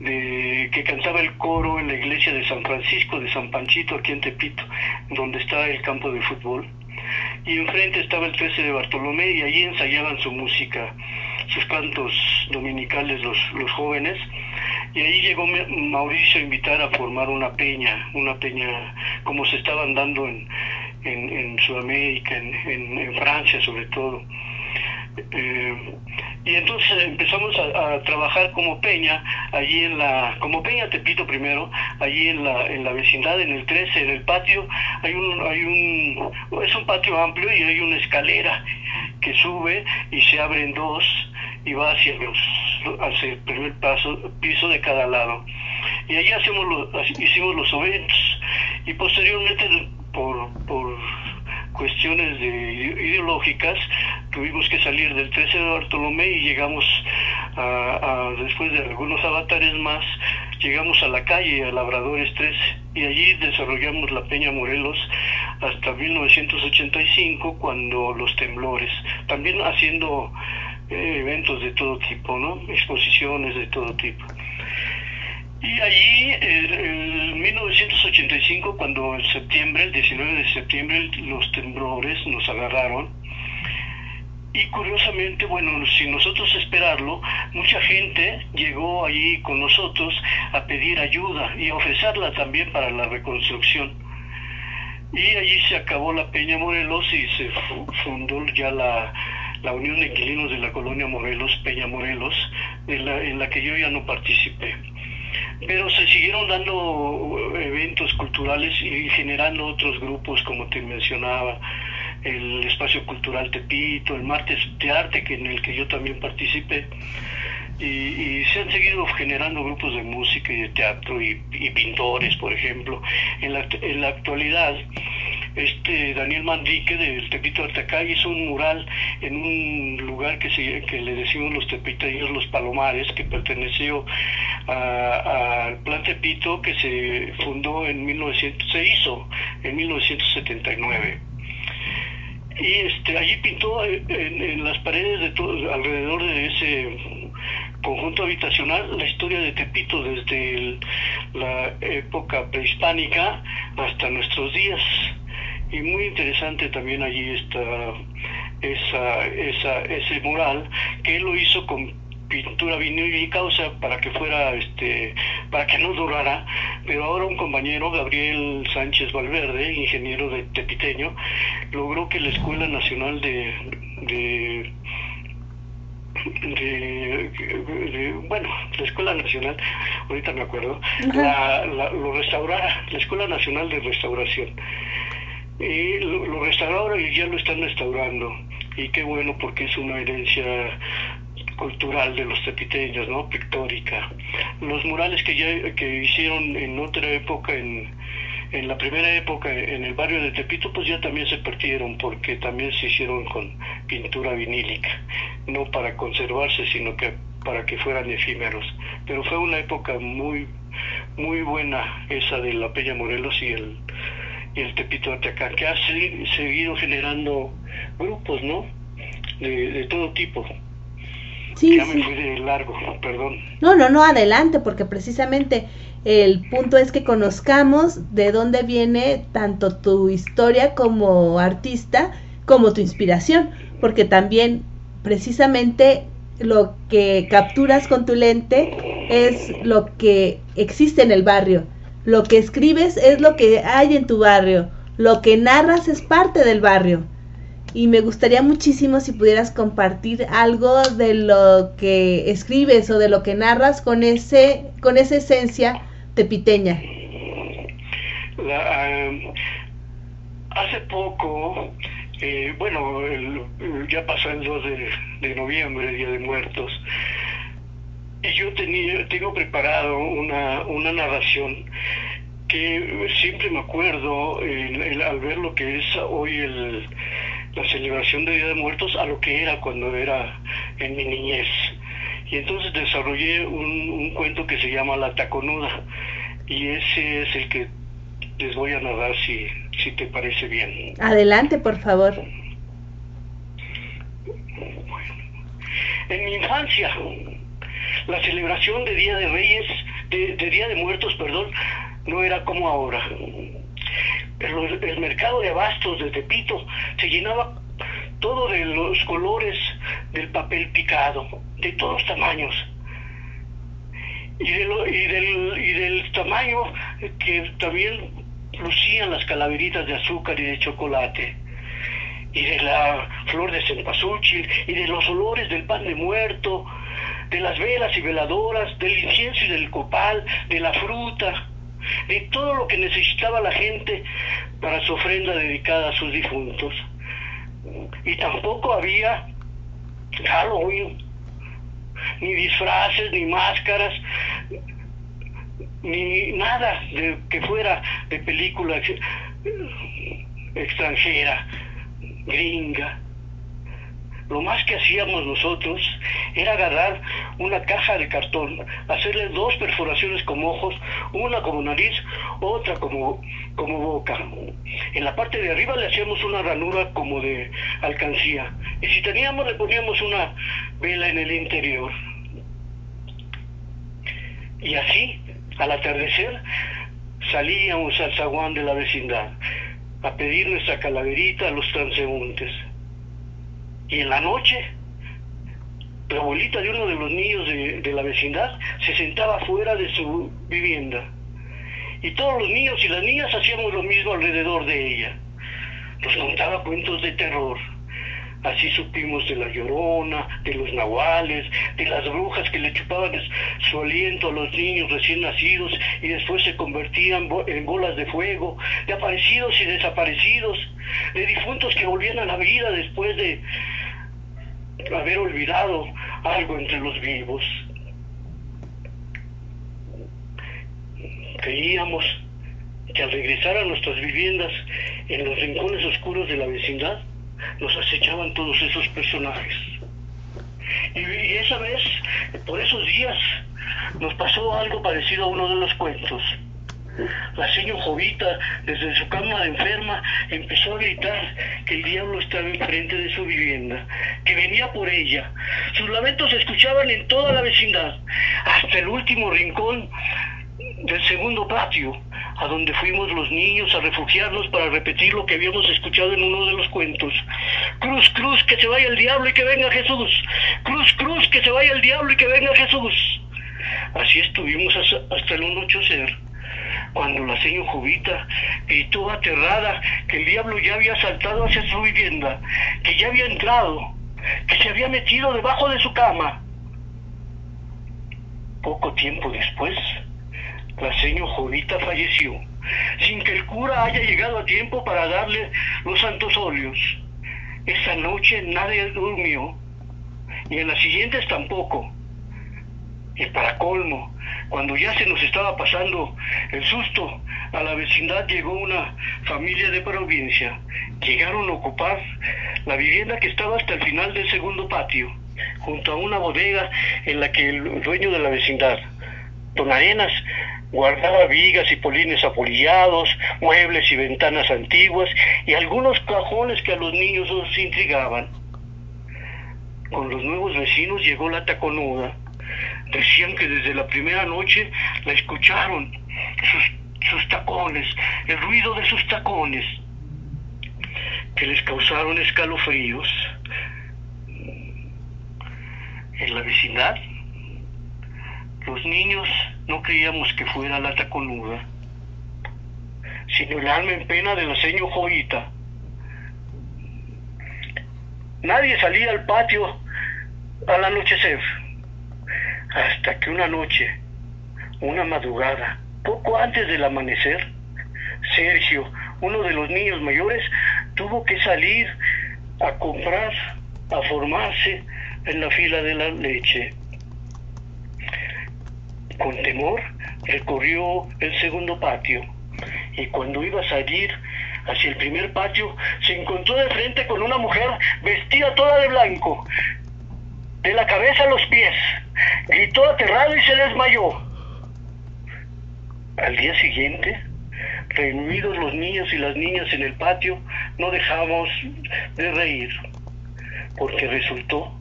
de, que cantaba el coro en la iglesia de San Francisco de San Panchito aquí en Tepito donde está el campo de fútbol y enfrente estaba el 13 de Bartolomé y allí ensayaban su música sus cantos dominicales los, los jóvenes y ahí llegó Mauricio a invitar a formar una peña una peña como se estaban dando en en, Sudamérica, en, Francia sobre todo. Eh, y entonces empezamos a, trabajar como peña, allí en la, como peña Tepito primero, allí en la, en la vecindad, en el 13, en el patio, hay un, hay un, es un patio amplio y hay una escalera que sube y se abren dos y va hacia los, hacia el primer paso, piso de cada lado. Y allí hacemos los, hicimos los eventos y posteriormente por, por cuestiones de, ideológicas tuvimos que salir del 13 de Bartolomé y llegamos a, después de algunos avatares más llegamos a la calle a Labradores 13 y allí desarrollamos la Peña Morelos hasta 1985 cuando los temblores también haciendo eh, eventos de todo tipo no exposiciones de todo tipo y allí, en 1985, cuando en septiembre, el 19 de septiembre, los temblores nos agarraron, y curiosamente, bueno, sin nosotros esperarlo, mucha gente llegó allí con nosotros a pedir ayuda y a ofrecerla también para la reconstrucción. Y allí se acabó la Peña Morelos y se fundó ya la, Unión de Inquilinos de la Colonia Morelos, Peña Morelos, en la, en la que yo ya no participé. Pero se siguieron dando eventos culturales y generando otros grupos, como te mencionaba, el Espacio Cultural Tepito, el Martes de Arte, que en el que yo también participé. Y, se han seguido generando grupos de música y de teatro y, pintores, por ejemplo. En la, en la actualidad, este Daniel Manrique del Tepito Artacay hizo un mural en un lugar que, se, que le decimos los tepiteños Los Palomares, que perteneció al Plan Tepito que se fundó en 1900, se hizo en 1979 y este allí pintó eh, en, las paredes de todo alrededor de ese conjunto habitacional la historia de Tepito desde la época prehispánica hasta nuestros días y muy interesante también allí está esa, esa, ese mural que él lo hizo con pintura vinílica, o sea, para que fuera, este, para que no durara, pero ahora un compañero, Gabriel Sánchez Valverde, ingeniero de Tepiteño, logró que la Escuela Nacional de, de de, bueno, la Escuela Nacional, ahorita me acuerdo, la, lo restaurara, la Escuela Nacional de Restauración. Y lo, lo restauraron y ya lo están restaurando. Y qué bueno porque es una herencia cultural de los tepiteños, ¿no? Pictórica. Los murales que ya que hicieron en otra época, en, en la primera época en el barrio de Tepito, pues ya también se perdieron porque también se hicieron con pintura vinílica, no para conservarse, sino que para que fueran efímeros. Pero fue una época muy muy buena esa de la Peña Morelos y el, el Tepito Atacán, que ha seguido generando grupos, ¿no? De, de todo tipo. Sí, ya me fui de largo, perdón. No, no, no, adelante, porque precisamente el punto es que conozcamos de dónde viene tanto tu historia como artista, como tu inspiración, porque también precisamente lo que capturas con tu lente es lo que existe en el barrio, lo que escribes es lo que hay en tu barrio, lo que narras es parte del barrio y me gustaría muchísimo si pudieras compartir algo de lo que escribes o de lo que narras con ese con esa esencia tepiteña. hace poco, eh, bueno, ya pasó el 2 de, noviembre, Día de Muertos, y yo tenía, tengo preparado una, una narración que siempre me acuerdo al ver lo que es hoy el, la celebración de Día de Muertos a lo que era cuando era en mi niñez. Y entonces desarrollé un, cuento que se llama La Taconuda y ese es el que les voy a narrar si, si te parece bien. Adelante, por favor. En mi infancia, la celebración de Día de Reyes, de, Día de Muertos, perdón, no era como ahora el, mercado de abastos de Tepito se llenaba todo de los colores del papel picado, de todos tamaños. Y, de y, del, y del tamaño que también lucían las calaveritas de azúcar y de chocolate y de la flor de cempasúchil y de los olores del pan de muerto, de las velas y veladoras, del incienso y del copal, de la fruta, de todo lo que necesitaba la gente para su ofrenda dedicada a sus difuntos. Y tampoco había Halloween, ni disfraces, ni máscaras, ni nada de, que fuera de película extranjera, gringa. Lo más que hacíamos nosotros era agarrar una caja de cartón, hacerle dos perforaciones como ojos, una como nariz, otra como, como boca. En la parte de arriba le hacíamos una ranura como de alcancía. Y si teníamos, le poníamos una vela en el interior. Y así, al atardecer, salíamos al zaguán de la vecindad a pedir nuestra calaverita a los transeúntes. Y en la noche, la abuelita de uno de los niños de, la vecindad se sentaba fuera de su vivienda y todos los niños y las niñas hacíamos lo mismo alrededor de ella. Nos contaba cuentos de terror. Así supimos de la llorona, de los nahuales, de las brujas que le chupaban su aliento a los niños recién nacidos y después se convertían en bolas de fuego, de aparecidos y desaparecidos, de difuntos que volvían a la vida después de haber olvidado algo entre los vivos. Creíamos que al regresar a nuestras viviendas en los rincones oscuros de la vecindad, nos acechaban todos esos personajes. Y, esa vez, por esos días, nos pasó algo parecido a uno de los cuentos. La señora Jovita, desde su cama de enferma, empezó a gritar que el diablo estaba enfrente de su vivienda, que venía por ella. Sus lamentos se escuchaban en toda la vecindad, hasta el último rincón del segundo patio, a donde fuimos los niños a refugiarnos para repetir lo que habíamos escuchado en uno de los cuentos. Cruz, cruz, que se vaya el diablo y que venga Jesús. Cruz, cruz, que se vaya el diablo y que venga Jesús. Así estuvimos hasta el anochecer, cuando la señora Jubita gritó aterrada que el diablo ya había saltado hacia su vivienda, que ya había entrado, que se había metido debajo de su cama. Poco tiempo después, la señora Jovita falleció, sin que el cura haya llegado a tiempo para darle los santos óleos. Esa noche nadie durmió, y en las siguientes tampoco. Y para colmo, cuando ya se nos estaba pasando el susto, a la vecindad llegó una familia de provincia. Llegaron a ocupar la vivienda que estaba hasta el final del segundo patio, junto a una bodega en la que el dueño de la vecindad, don Arenas, guardaba vigas y polines apolillados, muebles y ventanas antiguas y algunos cajones que a los niños los intrigaban. Con los nuevos vecinos llegó la taconuda. Decían que desde la primera noche la escucharon, sus, sus tacones, el ruido de sus tacones, que les causaron escalofríos. En la vecindad, los niños no creíamos que fuera la taconuda, sino el alma en pena de la señor Joita. Nadie salía al patio al anochecer, hasta que una noche, una madrugada, poco antes del amanecer, Sergio, uno de los niños mayores, tuvo que salir a comprar, a formarse en la fila de la leche. Con temor recorrió el segundo patio y cuando iba a salir hacia el primer patio se encontró de frente con una mujer vestida toda de blanco, de la cabeza a los pies. Gritó aterrado y se desmayó. Al día siguiente, reunidos los niños y las niñas en el patio, no dejamos de reír, porque resultó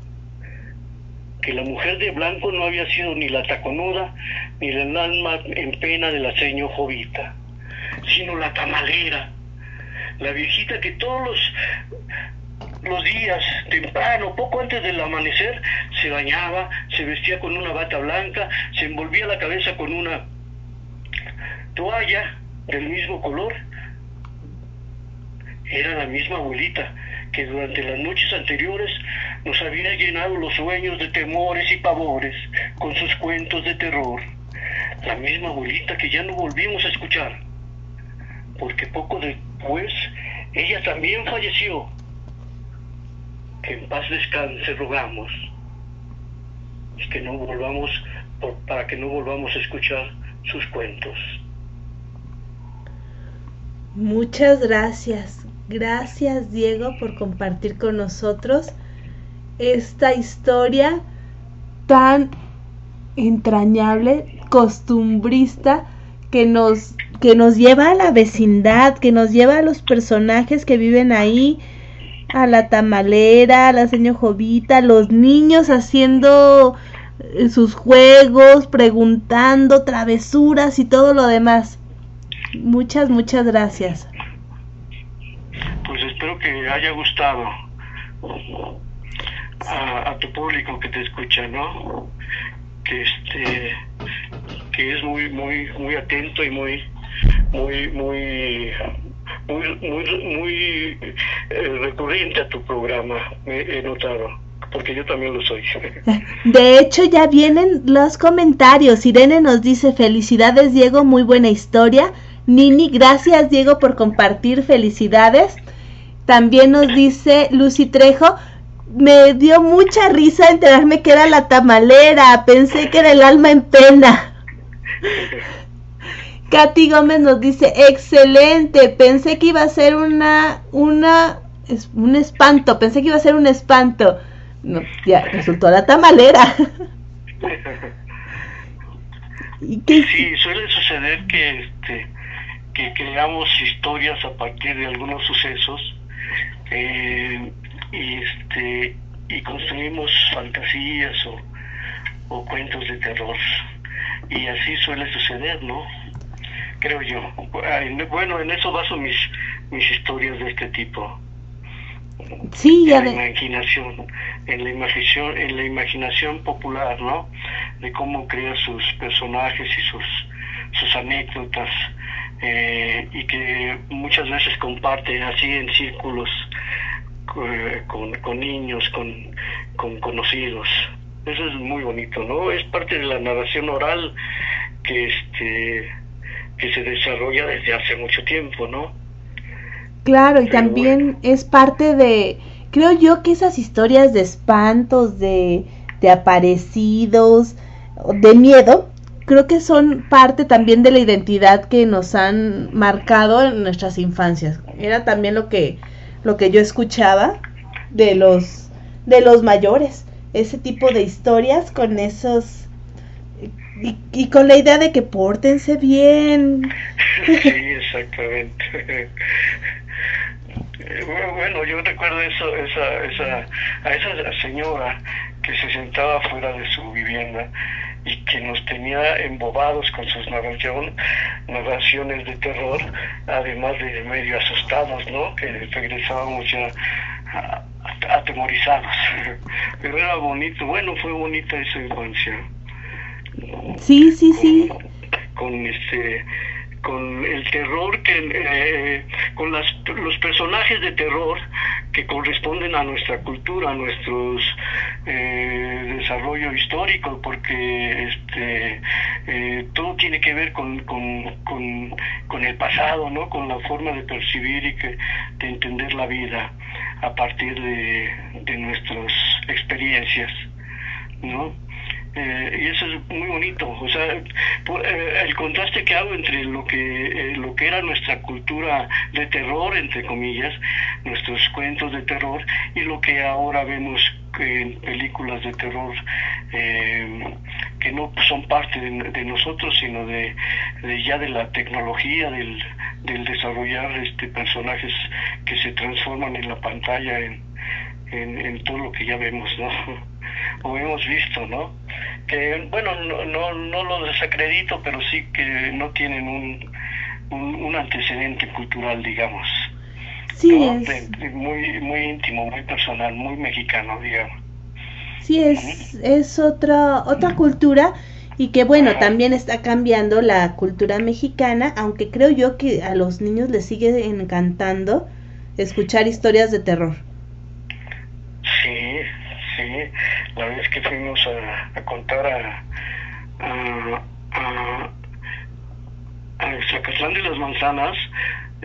que la mujer de blanco no había sido ni la taconuda ni el alma en pena de la señor Jovita, sino la tamalera, la viejita que todos los, los días, temprano, poco antes del amanecer, se bañaba, se vestía con una bata blanca, se envolvía la cabeza con una toalla del mismo color. Era la misma abuelita que durante las noches anteriores nos había llenado los sueños de temores y pavores con sus cuentos de terror. La misma abuelita que ya no volvimos a escuchar, porque poco después ella también falleció. Que en paz descanse rogamos y que no volvamos para que no volvamos a escuchar sus cuentos. Muchas gracias. Gracias Diego por compartir con nosotros esta historia tan entrañable, costumbrista, que nos, que nos lleva a la vecindad, que nos lleva a los personajes que viven ahí, a la tamalera, a la señora Jovita, los niños haciendo eh, sus juegos, preguntando travesuras y todo lo demás. Muchas, muchas gracias. Espero que haya gustado a, tu público que te escucha, ¿no? Que este que es muy muy muy atento y muy muy, muy, muy, muy, eh, recurrente a tu programa, he notado porque yo también lo soy. <laughs> De hecho, ya vienen los comentarios. Irene nos dice, felicidades Diego, muy buena historia. Nini, gracias Diego por compartir, felicidades. También nos dice Lucy Trejo, me dio mucha risa enterarme que era la tamalera, pensé que era el alma en pena. <laughs> Katy Gómez nos dice, excelente, pensé que iba a ser una, una, un espanto, pensé que iba a ser un espanto. No, ya resultó la tamalera. <laughs> Sí, suele suceder que, este, que creamos historias a partir de algunos sucesos eh, y, este, y construimos fantasías o, o cuentos de terror. Y así suele suceder, ¿no? Creo yo. Bueno, en eso baso mis, mis historias de este tipo. Sí, ya en la imaginación, en la imaginación, en la imaginación popular, ¿no? De cómo crea sus personajes y sus sus anécdotas eh, y que muchas veces comparte así en círculos eh, con, con niños, con, con conocidos. Eso es muy bonito, ¿no? Es parte de la narración oral que este que se desarrolla desde hace mucho tiempo, ¿no? Claro, y también es parte de, creo yo que esas historias de espantos, de, de aparecidos, de miedo, creo que son parte también de la identidad que nos han marcado en nuestras infancias. Era también lo que, lo que yo escuchaba de los, de los mayores, ese tipo de historias con esos y, y con la idea de que pórtense bien. Sí, <laughs> exactamente. Bueno, yo recuerdo eso, esa, esa, a esa señora que se sentaba fuera de su vivienda y que nos tenía embobados con sus narración, narraciones de terror, además de medio asustados, ¿no? Que regresábamos ya atemorizados. <laughs> Pero era bonito, bueno, fue bonita esa infancia. Sí, sí, sí. Con este con el terror que eh, con las, los personajes de terror que corresponden a nuestra cultura a nuestro eh, desarrollo histórico porque este eh, todo tiene que ver con, con, con, el pasado no con la forma de percibir y que, de entender la vida a partir de nuestras experiencias no eh, y eso es muy bonito. O sea eh, el contraste que hago entre lo que eh, lo que era nuestra cultura de terror entre comillas nuestros cuentos de terror y lo que ahora vemos en películas de terror que no son parte de, nosotros sino de, ya de la tecnología del, del desarrollar este personajes que se transforman en la pantalla en, en todo lo que ya vemos no <laughs> o hemos visto, ¿no? Que, bueno, no, no, no lo desacredito, pero sí que no tienen un, un, antecedente cultural, digamos. Sí, muy, muy íntimo, muy personal, muy mexicano, digamos. Sí, es, es otra, otra cultura y que bueno, también está cambiando la cultura mexicana, aunque creo yo que a los niños les sigue encantando escuchar historias de terror. La vez que fuimos a, contar a, a, a, Zacatlán de las Manzanas,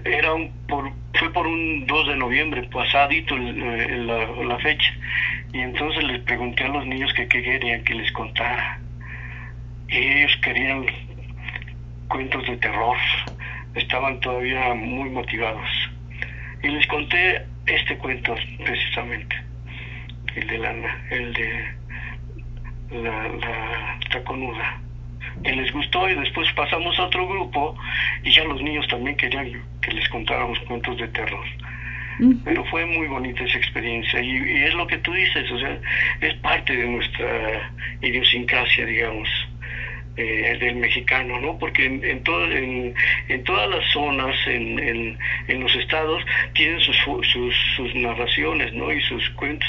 era un, por, fue por un 2 de noviembre, pasadito la, la, fecha, y entonces les pregunté a los niños que qué querían que les contara. Y ellos querían cuentos de terror, estaban todavía muy motivados. Y les conté este cuento precisamente el de la, el de la, la taconuda. Que les gustó y después pasamos a otro grupo y ya los niños también querían que les contáramos cuentos de terror. Pero fue muy bonita esa experiencia y, y, es lo que tú dices, o sea, es parte de nuestra idiosincrasia, digamos. Eh, del mexicano, ¿no? Porque en, en, en, en, todas las zonas, en, en, los estados, tienen sus, sus, sus narraciones, ¿no? Y sus cuentos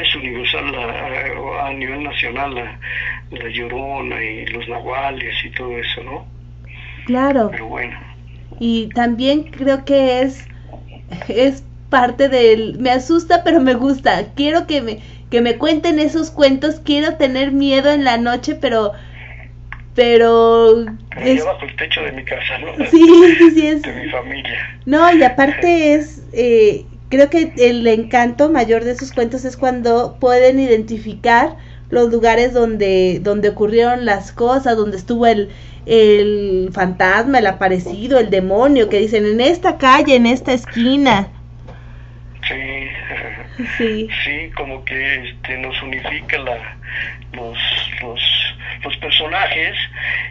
es universal a, nivel nacional la, la, llorona y los nahuales y todo eso, ¿no? Claro. Pero bueno. Y también creo que es, es parte del... Me asusta, pero me gusta. Quiero que me, que me cuenten esos cuentos. Quiero tener miedo en la noche, pero... Pero... Es... bajo el techo de mi casa, ¿no? <laughs> Sí, sí, sí. Es... De mi familia. No, y aparte es... Eh, creo que el encanto mayor de esos cuentos es cuando pueden identificar los lugares donde, donde ocurrieron las cosas, donde estuvo el, el fantasma, el aparecido, el demonio, que dicen en esta calle, en esta esquina. Sí, sí, sí como que este, nos unifica la, los, los, los personajes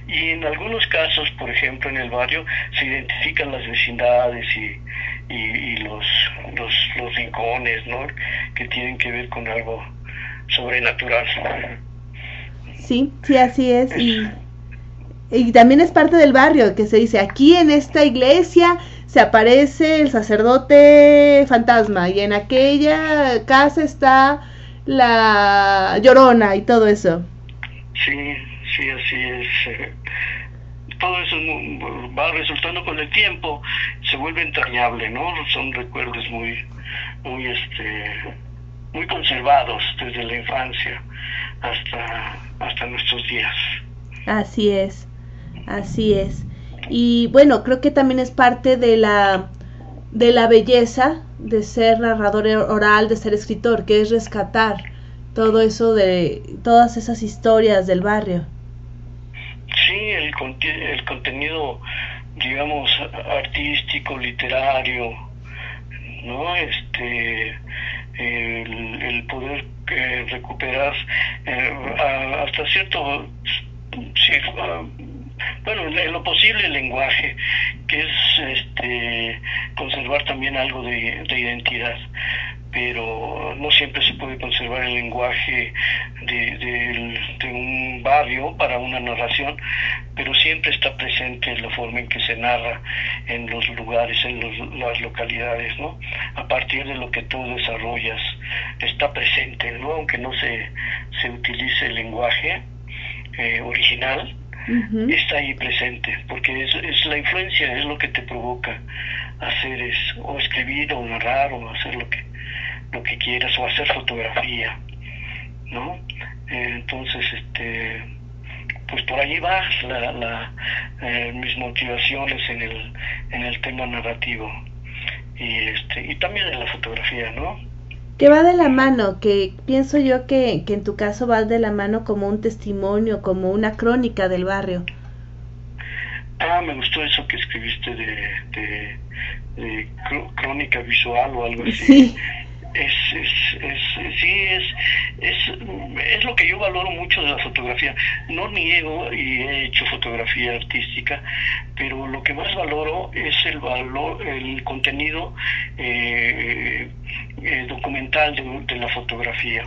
y en algunos casos, por ejemplo, en el barrio se identifican las vecindades y, y, y los, los, los rincones, ¿no? Que tienen que ver con algo sobrenatural. Sí, sí, así es. Y, y también es parte del barrio, que se dice, aquí en esta iglesia se aparece el sacerdote fantasma y en aquella casa está la llorona y todo eso. Sí, sí, así es. Todo eso va resultando con el tiempo, se vuelve entrañable, ¿no? Son recuerdos muy, muy, este, muy conservados desde la infancia hasta, hasta nuestros días. Así es, así es. Y bueno, creo que también es parte de la, de la belleza de ser narrador oral, de ser escritor, que es rescatar todo eso de todas esas historias del barrio. Sí, el, el contenido, digamos, artístico, literario, ¿no? Este, el, poder eh, recuperar eh, hasta cierto bueno en lo posible el lenguaje que es este conservar también algo de, de identidad pero no siempre se puede conservar el lenguaje de, de, un barrio para una narración, pero siempre está presente la forma en que se narra en los lugares, en los, las localidades, ¿no? A partir de lo que tú desarrollas, está presente, ¿no? Aunque no se, se utilice el lenguaje eh, original, está ahí presente, porque es, es la influencia, es lo que te provoca hacer es, o escribir, o narrar, o hacer lo que lo que quieras o hacer fotografía, ¿no? Eh, entonces, este, pues por allí va la, la, eh, mis motivaciones en el, en el tema narrativo y, este, y también en la fotografía, ¿no? Que va de la mano, que pienso yo que, que en tu caso va de la mano como un testimonio, como una crónica del barrio. Ah, me gustó eso que escribiste de, de, de crónica visual o algo así. Sí es, es, es, sí, es, es, es lo que yo valoro mucho de la fotografía. No niego y he hecho fotografía artística, pero lo que más valoro es el valor, el contenido eh, eh, documental de, la fotografía.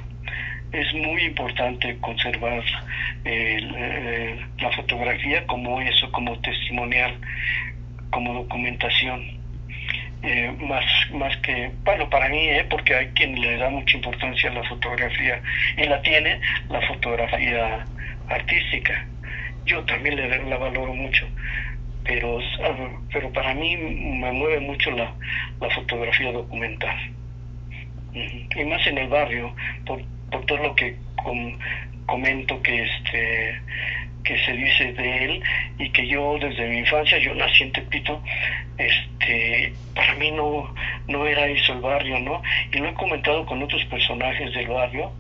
Es muy importante conservar eh, la fotografía como eso, como testimonial, como documentación eh, más, más que, bueno, para mí, eh, porque hay quien le da mucha importancia a la fotografía y la tiene, la fotografía artística. Yo también le, la valoro mucho, pero, pero para mí me mueve mucho la, la fotografía documental. Y más en el barrio, por, por todo lo que comento que este que se dice de él y que yo desde mi infancia, yo nací en Tepito, este, para mí no, no era eso el barrio, ¿no? Y lo he comentado con otros personajes del barrio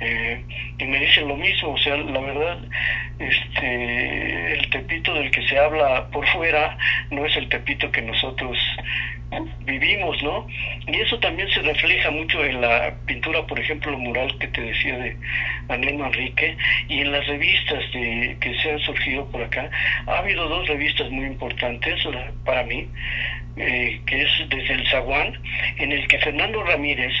eh, y me dicen lo mismo, o sea, la verdad, este, el Tepito del que se habla por <laughs> fuera no es el Tepito que nosotros vivimos, ¿no? Y eso también se refleja mucho en la pintura, por ejemplo, mural que te decía de Anel Manrique, y en las revistas de, que se han surgido por acá. Ha habido dos revistas muy importantes para mí, eh, que es desde el Zaguán, en el que Fernando Ramírez,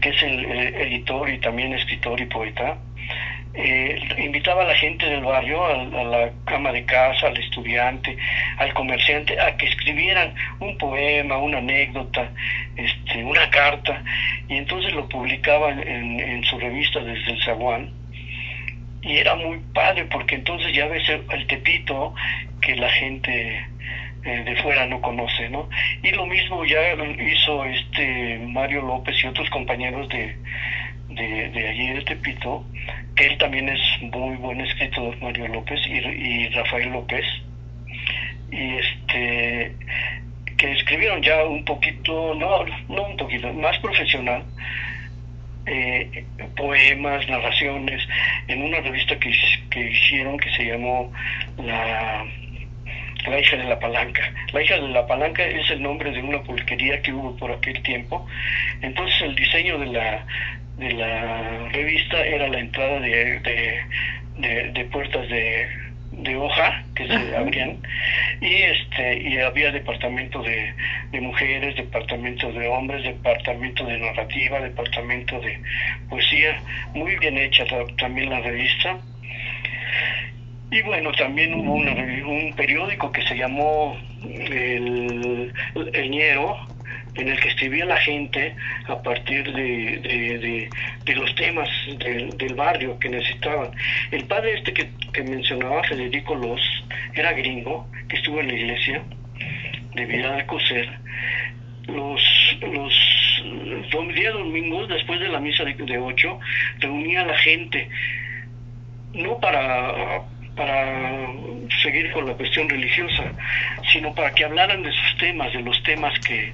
que es el editor y también escritor y poeta, eh, invitaba a la gente del barrio, a, la cama de casa, al estudiante, al comerciante, a que escribieran un poema, una anécdota, este, una carta, y entonces lo publicaba en, su revista desde el Zaguán. y era muy padre porque entonces ya ves el, Tepito que la gente eh, de fuera no conoce, ¿no? Y lo mismo ya hizo este Mario López y otros compañeros de, de, allí de Tepito, que él también es muy buen escritor, Mario López y, y Rafael López, y este que escribieron ya un poquito, no, no un poquito, más profesional, eh, poemas, narraciones, en una revista que, que hicieron que se llamó La la hija de la palanca. La hija de la palanca es el nombre de una pulquería que hubo por aquel tiempo. Entonces el diseño de la, de la revista era la entrada de, de, de puertas de, de hoja que se abrían y este y había departamento de, de, mujeres departamento de hombres departamento de narrativa departamento de poesía muy bien hecha también la revista y bueno también hubo un periódico que se llamó el, el Ñero en el que escribía la gente a partir de, de, los temas del, barrio que necesitaban. El padre este que, que mencionaba, Federico Los, era gringo, que estuvo en la iglesia de de Coser. Los, los, días domingos, después de la misa de, de ocho, reunía a la gente, no para para seguir con la cuestión religiosa, sino para que hablaran de sus temas, de los temas que,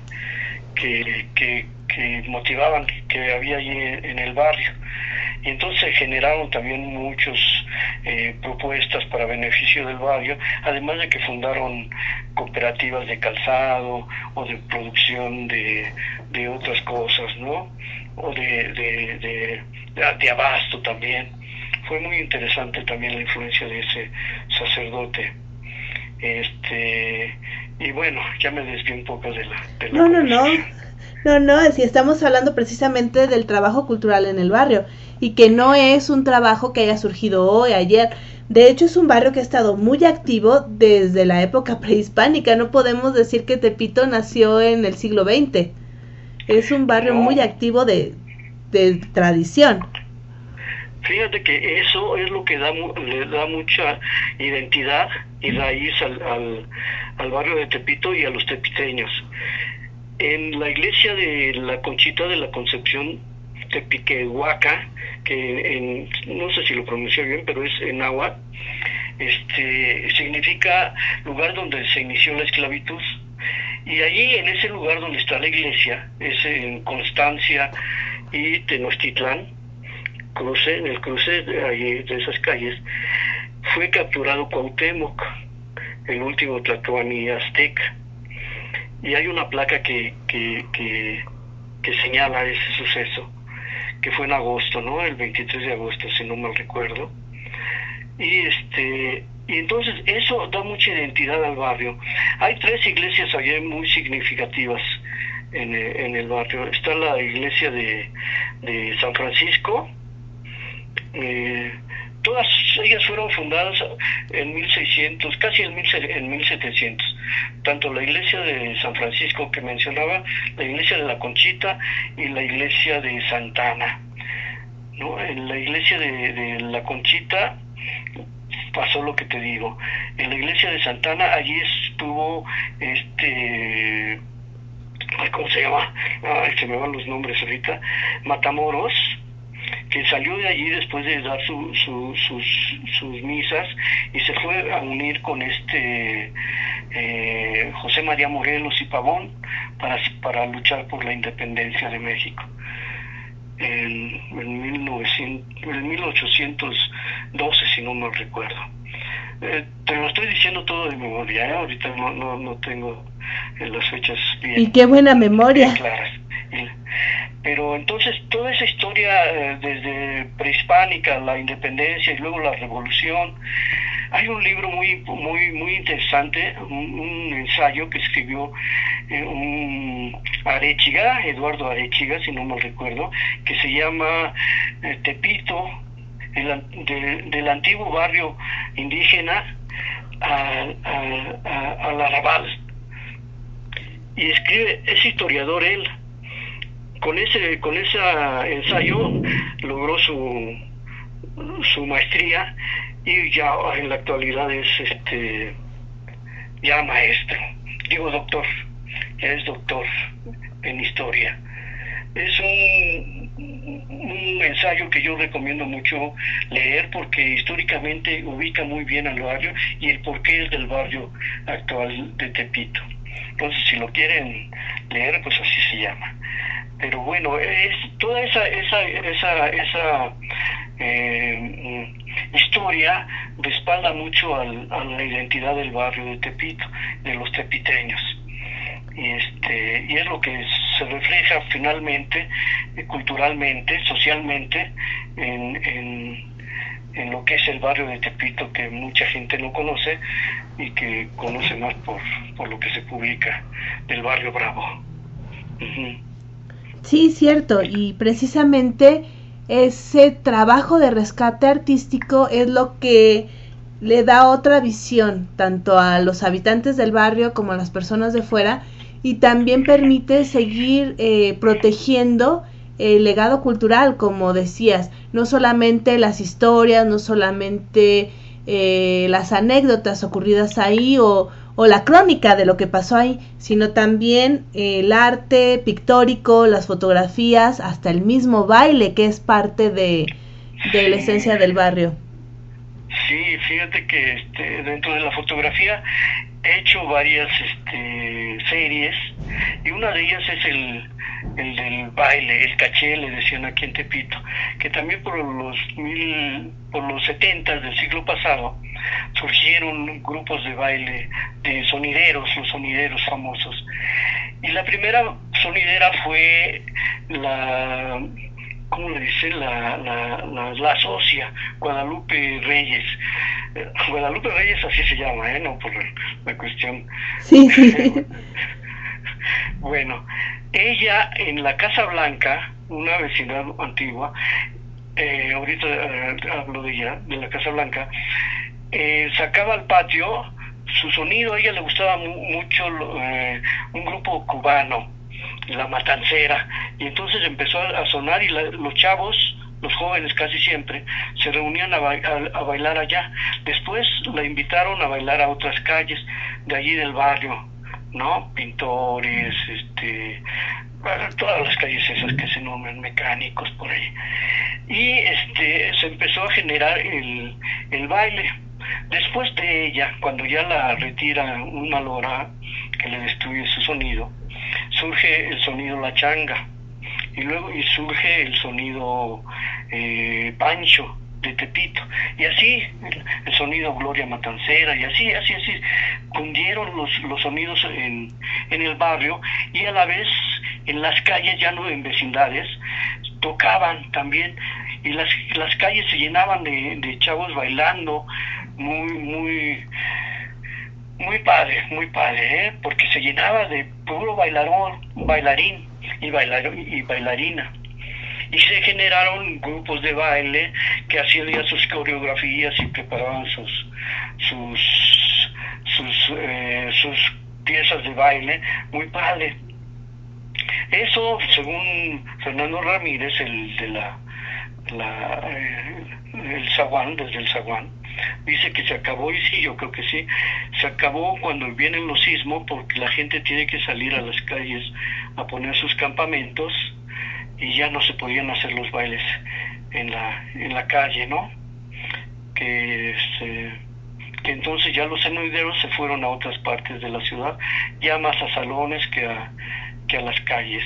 que, motivaban que había allí en el barrio. Y entonces generaron también muchas eh, propuestas para beneficio del barrio, además de que fundaron cooperativas de calzado o de producción de, de otras cosas, ¿no? O de, de, de, abasto también. Fue muy interesante también la influencia de ese sacerdote. Este, y bueno, ya me desvié un poco de la... no, no, no. No, no, si estamos hablando precisamente del trabajo cultural en el barrio y que no es un trabajo que haya surgido hoy, ayer. De hecho, es un barrio que ha estado muy activo desde la época <laughs> prehispánica. No podemos decir que Tepito nació en el siglo XX. Es un barrio muy activo de, de tradición. Fíjate que eso es lo que da, le da mucha identidad y raíz al, barrio de Tepito y a los tepiteños. En la iglesia de la Conchita de la Concepción Tepiquehuaca, que en, no sé si lo pronuncio bien, pero es en agua, este, significa lugar donde se inició la esclavitud. Y allí, en ese lugar donde está la iglesia, es en Constancia y Tenochtitlán, cruce, en el cruce de, de esas calles, fue capturado Cuauhtémoc, el último Tlatoani azteca. Y hay una placa que, que, que, que, señala ese suceso, que fue en agosto, ¿no? El 23 de agosto, si no mal recuerdo. Y este y entonces eso da mucha identidad al barrio. Hay tres iglesias allá muy significativas en, en el barrio. Está la iglesia de, de San Francisco, eh, todas ellas fueron fundadas en 1600, casi en, 1700. Tanto la iglesia de San Francisco que mencionaba, la iglesia de la Conchita y la iglesia de Santana. ¿no? En la iglesia de, la Conchita pasó lo que te digo. En la iglesia de Santana allí estuvo este ¿cómo se llama? se me van los nombres ahorita, Matamoros, que salió de allí después de dar su, sus, sus, misas y se fue a unir con este eh, José María Morelos y Pavón para, para luchar por la independencia de México. En, en, 1900, en 1812, si no me recuerdo. Eh, te lo estoy diciendo todo de memoria, ¿eh? ahorita no, no, no tengo las fechas bien. Y qué buena memoria. claras. Pero entonces toda esa historia eh, desde prehispánica, la independencia y luego la revolución, hay un libro muy muy muy interesante, un, ensayo que escribió eh, un Arechiga, Eduardo Arechiga, si no me recuerdo, que se llama eh, Tepito, del antiguo barrio indígena al, al Arrabal. Y escribe, es historiador él, con ese con ese ensayo logró su su maestría y ya en la actualidad es este ya maestro, digo doctor, ya es doctor en historia. Es un, ensayo que yo recomiendo mucho leer porque históricamente ubica muy bien al barrio y el porqué es del barrio actual de Tepito. Entonces, si lo quieren leer, pues así se llama. Pero bueno, es toda esa esa esa esa eh, historia respalda mucho al, a la identidad del barrio de Tepito, de los tepiteños. Y, este, y es lo que se refleja finalmente, eh, culturalmente, socialmente, en, en, en, lo que es el barrio de Tepito, que mucha gente no conoce y que conoce más por, por lo que se publica del barrio Bravo. Sí, cierto, y precisamente ese trabajo de rescate artístico es lo que le da otra visión tanto a los habitantes del barrio como a las personas de fuera y también permite seguir eh, protegiendo el legado cultural, como decías, no solamente las historias, no solamente eh, las anécdotas ocurridas ahí o, o, la crónica de lo que pasó ahí, sino también el arte pictórico, las fotografías, hasta el mismo baile que es parte de, de la esencia del barrio. Sí, fíjate que este, dentro de la fotografía he hecho varias este, series y una de ellas es el, el del baile, el caché, le decían aquí en Tepito, que también por los mil, por los setentas del siglo pasado surgieron grupos de baile de sonideros, los sonideros famosos. Y la primera sonidera fue la ¿cómo le dicen? La, la, la, la socia, Guadalupe Reyes. Eh, Guadalupe Reyes así se llama, ¿eh? No por la cuestión. Sí, <laughs> sí. bueno, ella en la Casa Blanca, una vecindad antigua, eh, ahorita eh, hablo de ella, de la Casa Blanca, eh, sacaba al patio su sonido, a ella le gustaba mu mucho eh, un grupo cubano, la matancera, y entonces empezó a sonar y la, los chavos, los jóvenes casi siempre, se reunían a, a, bailar allá. Después la invitaron a bailar a otras calles de allí del barrio, ¿no? Pintores, este, todas las calles esas que se nombran, mecánicos por ahí. Y este, se empezó a generar el, el baile. Después de ella, cuando ya la retira un malora que le destruye su sonido, surge el sonido La Changa y luego y surge el sonido eh, Pancho de Tepito y así el, sonido Gloria Matancera y así así así cundieron los, los sonidos en, en el barrio y a la vez en las calles ya no en vecindades tocaban también y las, las calles se llenaban de, de chavos bailando muy muy muy padre, muy padre, ¿eh? porque se llenaba de puro bailarón, bailarín y, bailar, y bailarina. Y se generaron grupos de baile que hacían ya sus coreografías y preparaban sus sus sus, eh, sus piezas de baile, muy padre. Eso, según Fernando Ramírez, el de la, la eh, el zaguán, desde el zaguán, dice que se acabó y sí, yo creo que sí, se acabó cuando vienen los sismos porque la gente tiene que salir a las calles a poner sus campamentos y ya no se podían hacer los bailes en la en la calle, ¿no? Que este, que entonces ya los sonideros se fueron a otras partes de la ciudad, ya más a salones que a que a las calles.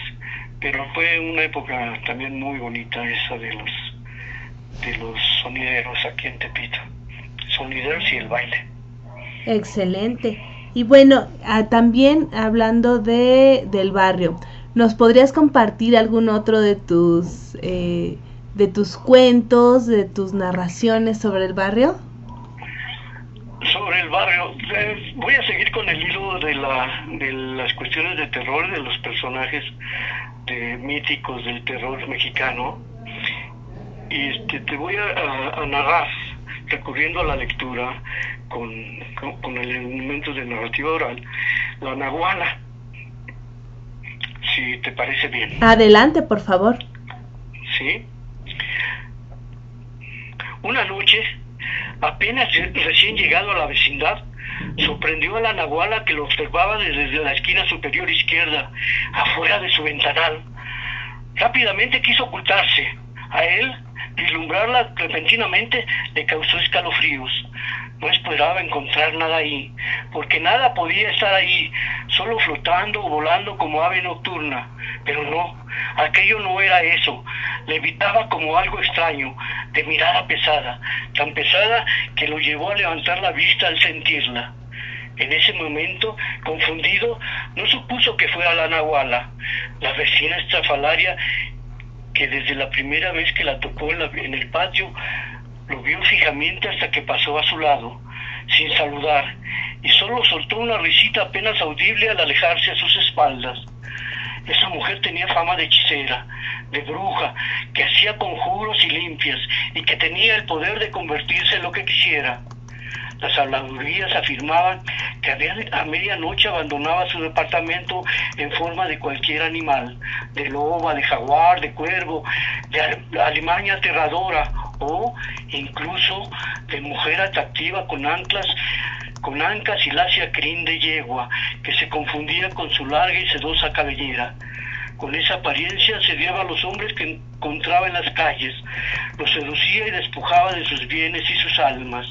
Pero fue una época también muy bonita esa de los de los sonideros aquí en Tepito sonideros y el baile. Excelente. Y bueno, ah, también hablando de del barrio, ¿nos podrías compartir algún otro de tus eh, de tus cuentos, de tus narraciones sobre el barrio? Sobre el barrio, eh, voy a seguir con el hilo de la de las cuestiones de terror de los personajes de míticos del terror mexicano este, te voy a, a, a narrar recurriendo a la lectura con, con, con el elemento de narrativa oral, la Nahuala. Si te parece bien. Adelante, por favor. Sí. Una noche, apenas recién llegado a la vecindad, sorprendió a la nahuala que lo observaba desde la esquina superior izquierda, afuera de su ventanal. Rápidamente quiso ocultarse. A él, vislumbrarla repentinamente le causó escalofríos. No esperaba encontrar nada ahí, porque nada podía estar ahí, solo flotando o volando como ave nocturna. Pero no, aquello no era eso. Le evitaba como algo extraño, de mirada pesada, tan pesada que lo llevó a levantar la vista al sentirla. En ese momento, confundido, no supuso que fuera la nahuala, la vecina estrafalaria que desde la primera vez que la tocó en, el patio, lo vio fijamente hasta que pasó a su lado, sin saludar, y solo soltó una risita apenas audible al alejarse a sus espaldas. Esa mujer tenía fama de hechicera, de bruja, que hacía conjuros y limpias, y que tenía el poder de convertirse en lo que quisiera. Las habladurías afirmaban que a medianoche abandonaba su departamento en forma de cualquier animal, de loba, de jaguar, de cuervo, de alimaña aterradora o incluso de mujer atractiva con anclas con ancas y lacia crin de yegua, que se confundía con su larga y sedosa cabellera. Con esa apariencia sediaba a los hombres que encontraba en las calles, los seducía y despojaba de sus bienes y sus almas.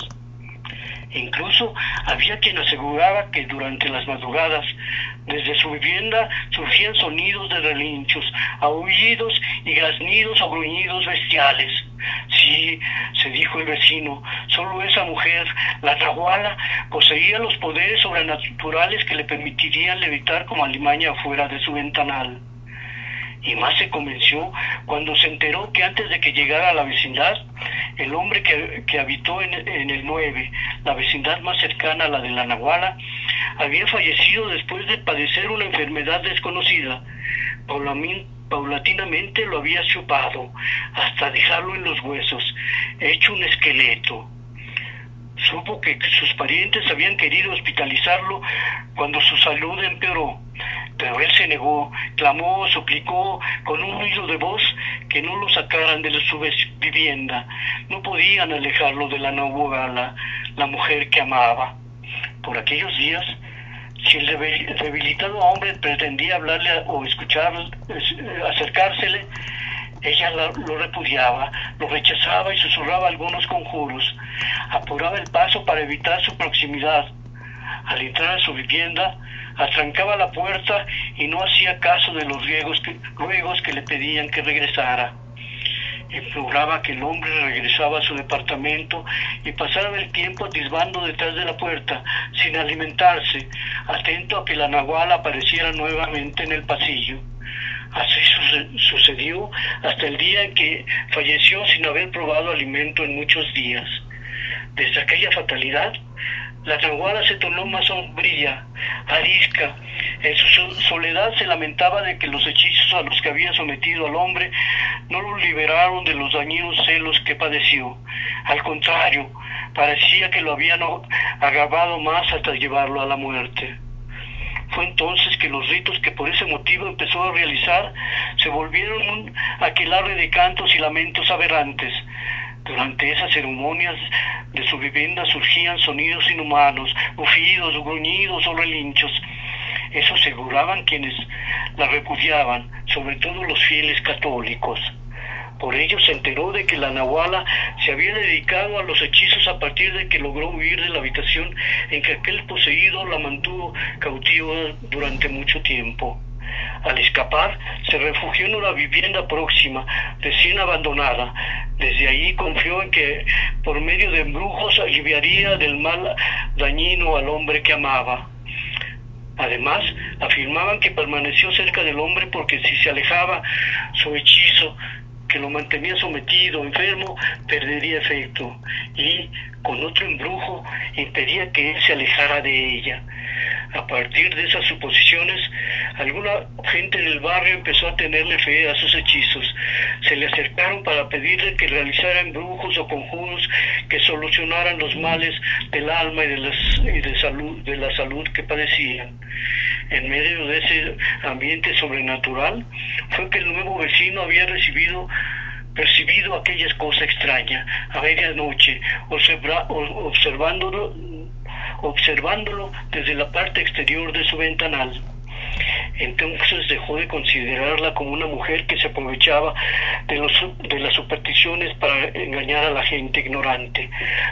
Incluso había quien aseguraba que durante las madrugadas, desde su vivienda surgían sonidos de relinchos, aullidos y graznidos o gruñidos bestiales. Sí, se dijo el vecino, solo esa mujer, la Nahuala, poseía los poderes sobrenaturales que le permitirían levitar como alimaña fuera de su ventanal y más se convenció cuando se enteró que antes de que llegara a la vecindad, el hombre que, habitó en, el 9, la vecindad más cercana a la de la Nahuala, había fallecido después de padecer una enfermedad desconocida. Paulatinamente lo había chupado hasta dejarlo en los huesos, hecho un esqueleto. Supo que sus parientes habían querido hospitalizarlo cuando su salud empeoró pero él se negó, clamó, suplicó con un ruido de voz que no lo sacaran de su vivienda. No podían alejarlo de la novogala, la mujer que amaba. Por aquellos días, si el debilitado hombre pretendía hablarle o escuchar, acercársele, ella lo repudiaba, lo rechazaba y susurraba algunos conjuros. Apuraba el paso para evitar su proximidad. Al entrar a su vivienda, atrancaba la puerta y no hacía caso de los ruegos que, que le pedían que regresara. Imploraba que el hombre regresaba a su departamento y pasara el tiempo atisbando detrás de la puerta, sin alimentarse, atento a que la nahuala apareciera nuevamente en el pasillo. Así sucedió hasta el día en que falleció sin haber probado alimento en muchos días. Desde aquella fatalidad, la Nahuala se tornó más sombría, arisca. En su soledad se lamentaba de que los hechizos a los que había sometido al hombre no lo liberaron de los dañinos celos que padeció. Al contrario, parecía que lo habían agravado más hasta llevarlo a la muerte. Fue entonces que los ritos que por ese motivo empezó a realizar se volvieron un aquelarre de cantos y lamentos aberrantes, durante esas ceremonias de su vivienda surgían sonidos inhumanos, bufidos, gruñidos o relinchos. Eso aseguraban quienes la repudiaban, sobre todo los fieles católicos. Por ello se enteró de que la Nahuala se había dedicado a los hechizos a partir de que logró huir de la habitación en que aquel poseído la mantuvo cautiva durante mucho tiempo. Al escapar, se refugió en una vivienda próxima, recién abandonada. Desde allí confió en que por medio de embrujos aliviaría del mal dañino al hombre que amaba. Además, afirmaban que permaneció cerca del hombre porque si se alejaba, su hechizo, que lo mantenía sometido, enfermo, perdería efecto y, con otro embrujo, impedía que él se alejara de ella. A partir de esas suposiciones, alguna gente en el barrio empezó a tenerle fe a sus hechizos. Se le acercaron para pedirle que realizara embrujos o conjuros que solucionaran los males del alma y de, de, salud, de la salud que padecían. En medio de ese ambiente sobrenatural fue que el nuevo vecino había recibido percibido aquella cosa extraña a medianoche, observándolo, observándolo desde la parte exterior de su ventanal. Entonces dejó de considerarla como una mujer que se aprovechaba de, los, de las supersticiones para engañar a la gente ignorante.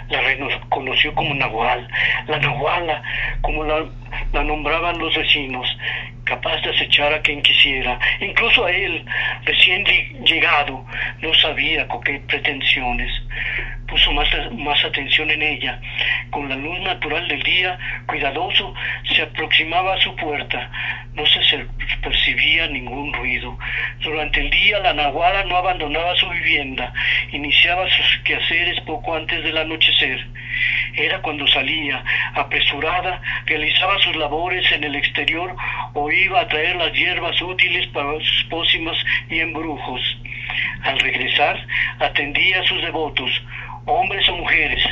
La reconoció como Nahual, la Nahuala, como la, la nombraban los vecinos, capaz de acechar a quien quisiera, incluso a él, recién llegado, no sabía con qué pretensiones. Puso más, más atención en ella. Con la luz natural del día, cuidadoso, se aproximaba a su puerta. No se percibía ningún ruido. Durante el día, la nahuala no abandonaba su vivienda. Iniciaba sus quehaceres poco antes del anochecer. Era cuando salía, apresurada, realizaba sus labores en el exterior o iba a traer las hierbas útiles para sus pócimas y embrujos. Al regresar, atendía a sus devotos, hombres o mujeres,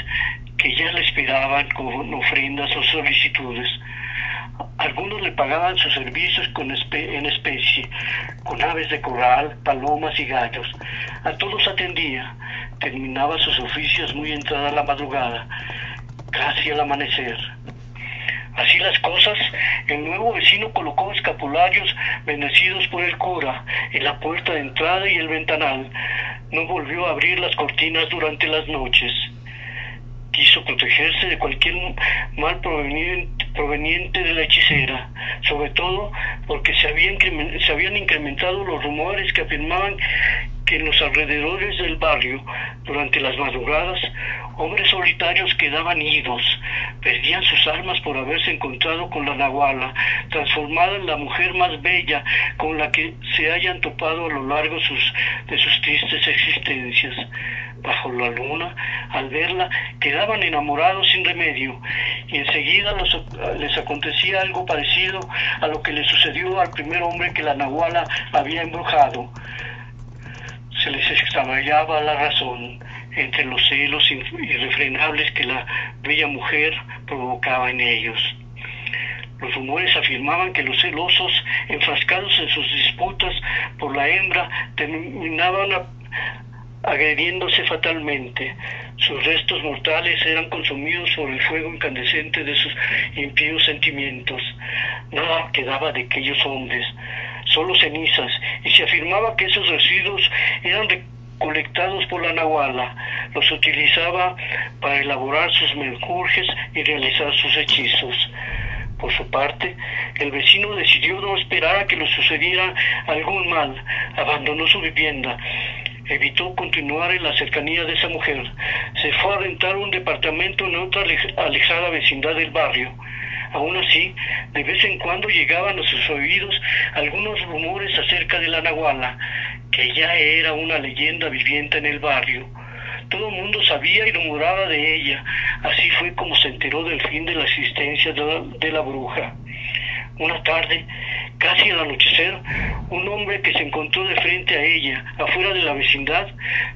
que ya le esperaban con ofrendas o solicitudes. Algunos le pagaban sus servicios con en especie, con aves de corral, palomas y gallos. A todos atendía. Terminaba sus oficios muy entrada la madrugada, casi al amanecer. Así las cosas, el nuevo vecino colocó escapularios bendecidos por el cura en la puerta de entrada y el ventanal. No volvió a abrir las cortinas durante las noches. Quiso protegerse de cualquier mal proveniente, de la hechicera, sobre todo porque se habían, se habían incrementado los rumores que afirmaban que en los alrededores del barrio, durante las madrugadas, hombres solitarios quedaban idos, perdían sus almas por haberse encontrado con la Nahuala, transformada en la mujer más bella con la que se hayan topado a lo largo de sus tristes existencias. Bajo la luna, al verla, quedaban enamorados sin remedio, y enseguida les acontecía algo parecido a lo que le sucedió al primer hombre que la Nahuala había embrujado se les extraviaba la razón entre los celos irrefrenables que la bella mujer provocaba en ellos. Los rumores afirmaban que los celosos, enfrascados en sus disputas por la hembra, terminaban agrediéndose fatalmente. Sus restos mortales eran consumidos por el fuego incandescente de sus impíos sentimientos. Nada quedaba de aquellos hombres, solo cenizas, y se afirmaba que esos residuos eran recolectados por la Nahuala, los utilizaba para elaborar sus menjurjes y realizar sus hechizos. Por su parte, el vecino decidió no esperar a que le sucediera algún mal, abandonó su vivienda, evitó continuar en la cercanía de esa mujer, se fue a rentar un departamento en otra alejada vecindad del barrio, Aún así, de vez en cuando llegaban a sus oídos algunos rumores acerca de la Nahuala, que ya era una leyenda viviente en el barrio. Todo el mundo sabía y rumoraba de ella. Así fue como se enteró del fin de la existencia de la bruja. Una tarde, casi al anochecer, un hombre que se encontró de frente a ella, afuera de la vecindad,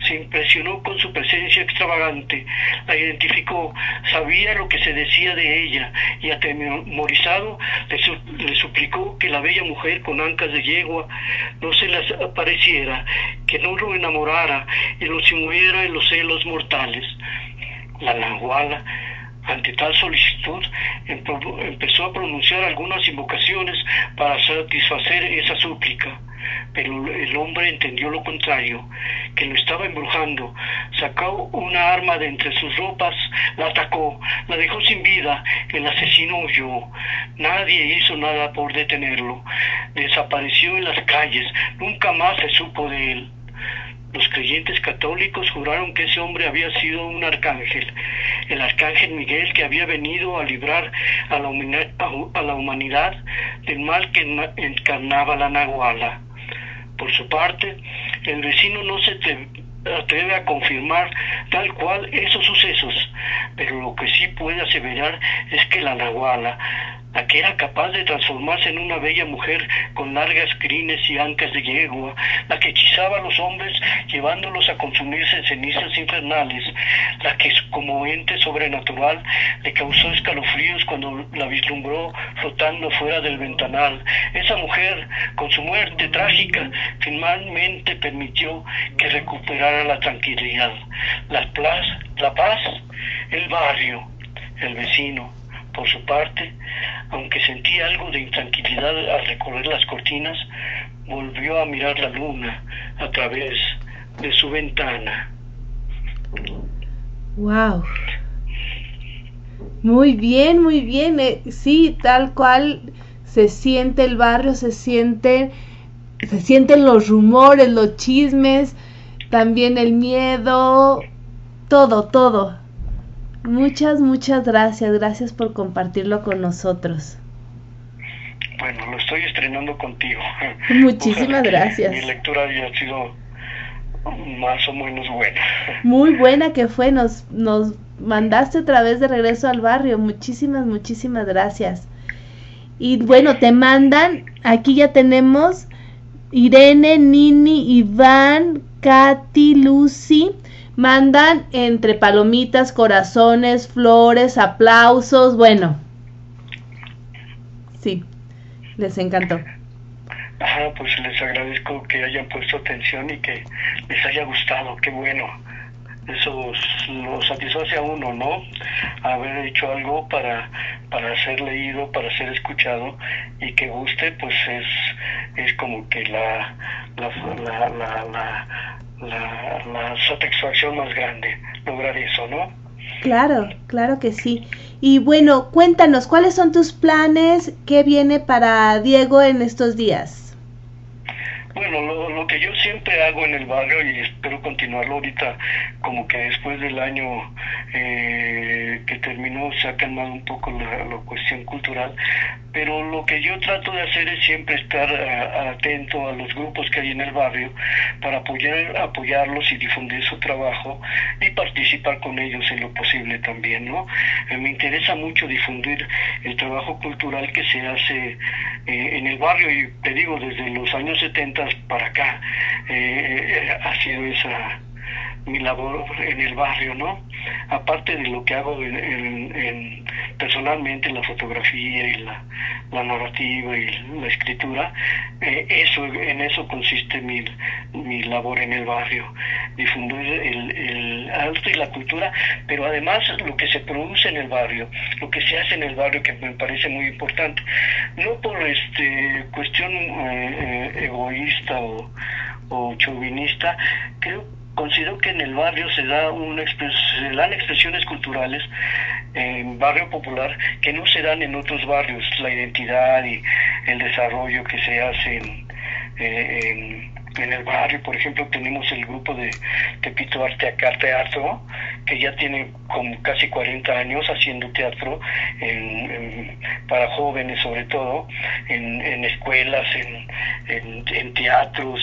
se impresionó con su presencia extravagante, la identificó, sabía lo que se decía de ella y atemorizado le, suplicó que la bella mujer con ancas de yegua no se les apareciera, que no lo enamorara y lo simuliera en los celos mortales. La nahuala ante tal solicitud, empezó a pronunciar algunas invocaciones para satisfacer esa súplica, pero el hombre entendió lo contrario, que lo estaba embrujando. Sacó una arma de entre sus ropas, la atacó, la dejó sin vida, el asesino huyó. Nadie hizo nada por detenerlo. Desapareció en las calles, nunca más se supo de él. Los creyentes católicos juraron que ese hombre había sido un arcángel, el arcángel Miguel que había venido a librar a la, humanidad del mal que encarnaba la Nahuala. Por su parte, el vecino no se atreve a confirmar tal cual esos sucesos, pero lo que sí puede aseverar es que la Nahuala la que era capaz de transformarse en una bella mujer con largas crines y ancas de yegua, la que hechizaba a los hombres llevándolos a consumirse en cenizas infernales, la que como ente sobrenatural le causó escalofríos cuando la vislumbró flotando fuera del ventanal. Esa mujer, con su muerte trágica, finalmente permitió que recuperara la tranquilidad, la paz, la paz el barrio, el vecino, por su parte, aunque sentía algo de intranquilidad al recorrer las cortinas, volvió a mirar la luna a través de su ventana. Wow. Muy bien, muy bien. Eh, sí, tal cual se siente el barrio, se siente se sienten los rumores, los chismes, también el miedo, todo, todo. Muchas, muchas gracias. Gracias por compartirlo con nosotros. Bueno, lo estoy estrenando contigo. <laughs> Muchísimas gracias. Mi lectura ha sido más o menos buena. <laughs> Muy buena que fue. Nos, nos mandaste otra vez de regreso al barrio. Muchísimas, muchísimas gracias. Y bueno, te mandan, aquí ya tenemos Irene, Nini, Iván, Katy, Lucy mandan entre palomitas, corazones, flores, aplausos, bueno. Sí, les encantó. Ajá, pues les agradezco que hayan puesto atención y que les haya gustado, qué bueno. Eso lo satisface a uno, ¿no? Haber hecho algo para, para ser leído, para ser escuchado y que guste, pues es, es como que la, la, la, la la, la satisfacción más grande, lograr eso, ¿no? Claro, claro que sí. Y bueno, cuéntanos, ¿cuáles son tus planes? ¿Qué viene para Diego en estos días? Bueno, lo, que yo siempre hago en el barrio y espero continuarlo ahorita, como que después del año eh, que terminó se ha calmado un poco la, la, cuestión cultural, pero lo que yo trato de hacer es siempre estar uh, atento a los grupos que hay en el barrio para apoyar, apoyarlos y difundir su trabajo y participar con ellos en lo posible también, ¿no? Eh, me interesa mucho difundir el trabajo cultural que se hace eh, en el barrio y te digo, desde los años 70 para acá. Eh, ha sido esa mi labor en el barrio, ¿no? Aparte de lo que hago en, en, en personalmente, la fotografía y la, la, narrativa y la escritura, eh, eso, en eso consiste mi, mi labor en el barrio, difundir el, el arte y la cultura, pero además lo que se produce en el barrio, lo que se hace en el barrio que me parece muy importante, no por este cuestión eh, eh, egoísta o, o chauvinista, creo considero que en el barrio se, da una se dan expresiones culturales en barrio popular que no se dan en otros barrios, la identidad y el desarrollo que se hace eh, en en el barrio, por ejemplo, tenemos el grupo de Tepito Arte Teatro, que ya tiene como casi 40 años haciendo teatro para jóvenes sobre todo, en, en escuelas, en, teatros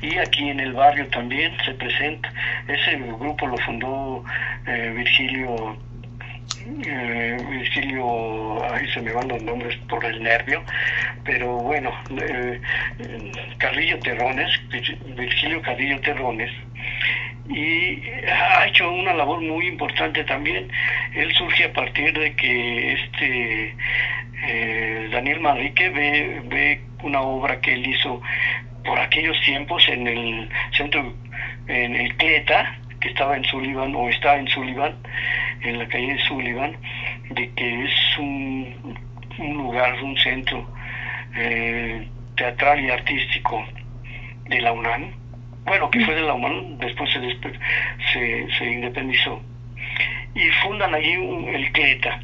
y aquí en el barrio también se presenta. Ese grupo lo fundó eh, Virgilio eh, Virgilio, ahí se me van los nombres por el nervio, pero bueno, eh, Carrillo Terrones, Virgilio Carrillo Terrones, y ha hecho una labor muy importante también. Él surge a partir de que este eh, Daniel Manrique ve, ve una obra que él hizo por aquellos tiempos en el centro, en el Cleta, que estaba en Sullivan o está en Sullivan, en la calle de Sullivan, de que es un, lugar, un centro eh, teatral y artístico de la UNAM, bueno, que fue de la UNAM, después se, se, se independizó, y fundan allí un, el CLETA,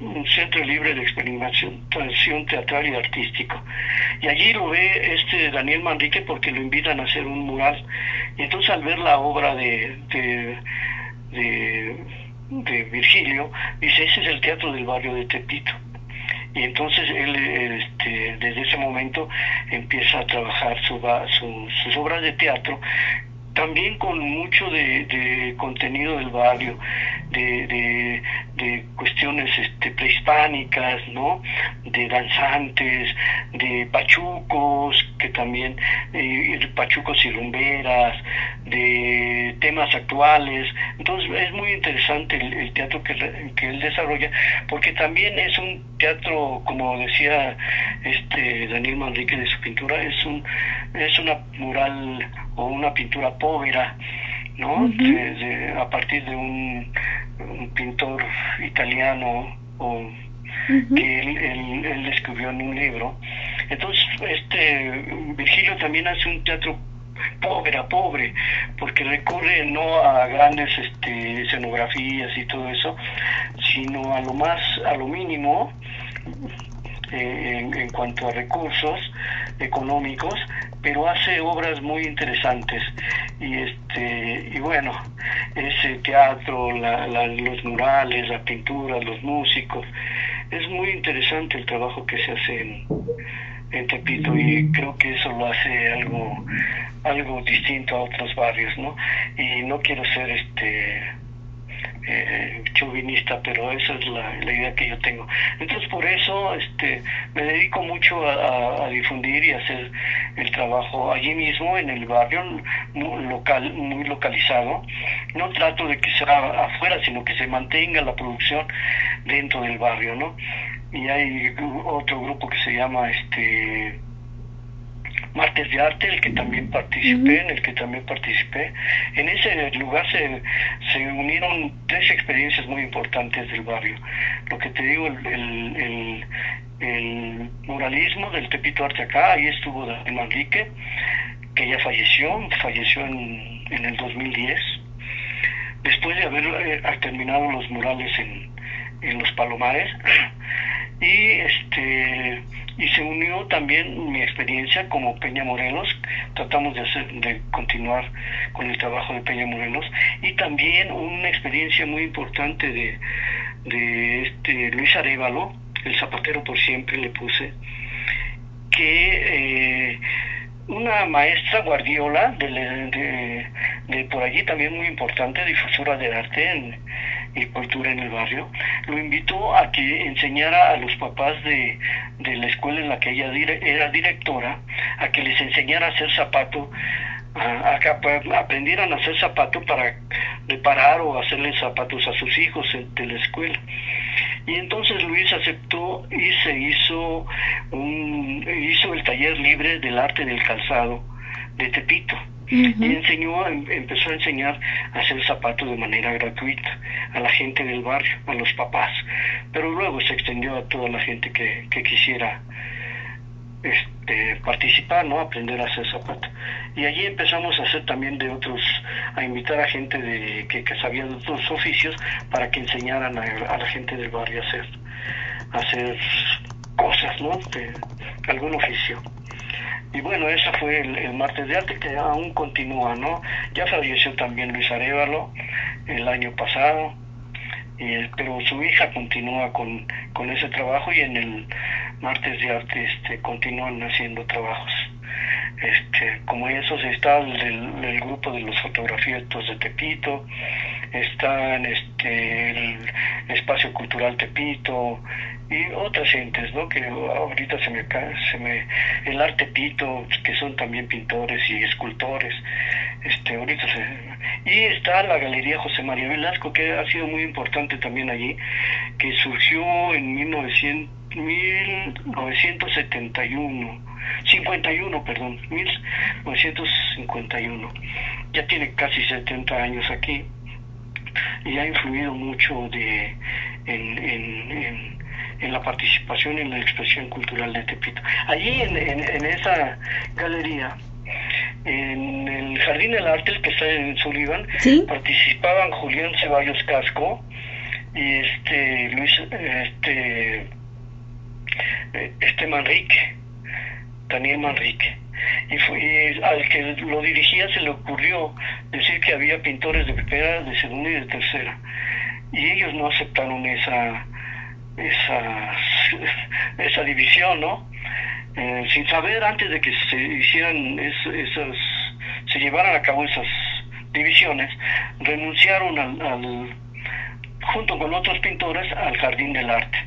un centro libre de experimentación teatral y artístico. Y allí lo ve este Daniel Manrique porque lo invitan a hacer un mural. Y entonces al ver la obra de, de, de, Virgilio, dice, ese es el teatro del barrio de Tepito y entonces él este, desde ese momento empieza a trabajar su, su, sus obras de teatro también con mucho de, contenido del barrio, de, de, cuestiones este, prehispánicas, ¿no? De danzantes, de pachucos, que también, eh, pachucos y rumberas, de temas actuales. Entonces es muy interesante el, teatro que, que, él desarrolla, porque también es un teatro, como decía este Daniel Manrique de su pintura, es, un, es una mural o una pintura ¿no? a partir de un, un pintor italiano o que él, él, escribió en un libro. Entonces, este Virgilio también hace un teatro pobre a pobre, porque recurre no a grandes este, escenografías y todo eso, sino a lo más, a lo mínimo eh, en, en, cuanto a recursos económicos, pero hace obras muy interesantes y este y bueno ese teatro, los murales, la pintura, los músicos, es muy interesante el trabajo que se hace en, en Tepito y creo que eso lo hace algo algo distinto a otros barrios, ¿no? Y no quiero ser este eh, chauvinista, pero esa es la, idea que yo tengo. Entonces por eso este, me dedico mucho a, difundir y hacer el trabajo allí mismo en el barrio muy local, muy localizado. No trato de que sea afuera, sino que se mantenga la producción dentro del barrio, ¿no? Y hay otro grupo que se llama este Martes de Arte, el que también participé, en el que también participé. En ese lugar se, se unieron tres experiencias muy importantes del barrio. Lo que te digo, el, el, el, muralismo del Tepito Arte acá, ahí estuvo Daniel Manrique, que ya falleció, falleció en, en el 2010, después de haber eh, terminado los murales en, en los Palomares. <clears throat> y este y se unió también mi experiencia como Peña Morelos, tratamos de hacer, de continuar con el trabajo de Peña Morelos, y también una experiencia muy importante de, de este Luis Arevalo, el zapatero por siempre le puse, que eh, una maestra guardiola de, de, de, por allí también muy importante, difusora del arte en, y cultura en el barrio, lo invitó a que enseñara a los papás de, de la escuela en la que ella era directora, a que les enseñara a hacer zapato, a, que aprendieran a hacer zapato para reparar o hacerle zapatos a sus hijos de la escuela. Y entonces Luis aceptó y se hizo, un, hizo el taller libre del arte del calzado de Tepito y enseñó, em, empezó a enseñar a hacer zapatos de manera gratuita a la gente del barrio, a los papás, pero luego se extendió a toda la gente que, que quisiera este, participar, ¿no? Aprender a hacer zapatos. Y allí empezamos a hacer también de otros, a invitar a gente de, que, que sabía de otros oficios para que enseñaran a, a la gente del barrio a hacer, a hacer cosas, ¿no? De algún oficio. Y bueno, eso fue el, martes de arte que aún continúa, ¿no? Ya falleció también Luis Arevalo el año pasado, y, pero su hija continúa con, con ese trabajo y en el martes de arte este, continúan haciendo trabajos. Este, como esos está el, grupo de los fotografías de Tepito, están este, el espacio cultural Tepito, y otras gentes, ¿no? Que ahorita se me, se me, el arte pito, que son también pintores y escultores, este, ahorita se, y está la Galería José María Velasco, que ha sido muy importante también allí, que surgió en 1900, 1971, 51, perdón, 1951, ya tiene casi 70 años aquí, y ha influido mucho de, en, la participación en la expresión cultural de Tepito. Allí en, en, esa galería, en el Jardín del Arte, el que está en Sullivan, participaban Julián Ceballos Casco y este Luis, este, este Manrique, Daniel Manrique. Y, fue, al que lo dirigía se le ocurrió decir que había pintores de primera, de segunda y de tercera. Y ellos no aceptaron esa, esa, esa división, ¿no? Eh, sin saber antes de que se hicieran esas, se llevaran a cabo esas divisiones, renunciaron al, junto con otros pintores al jardín del arte.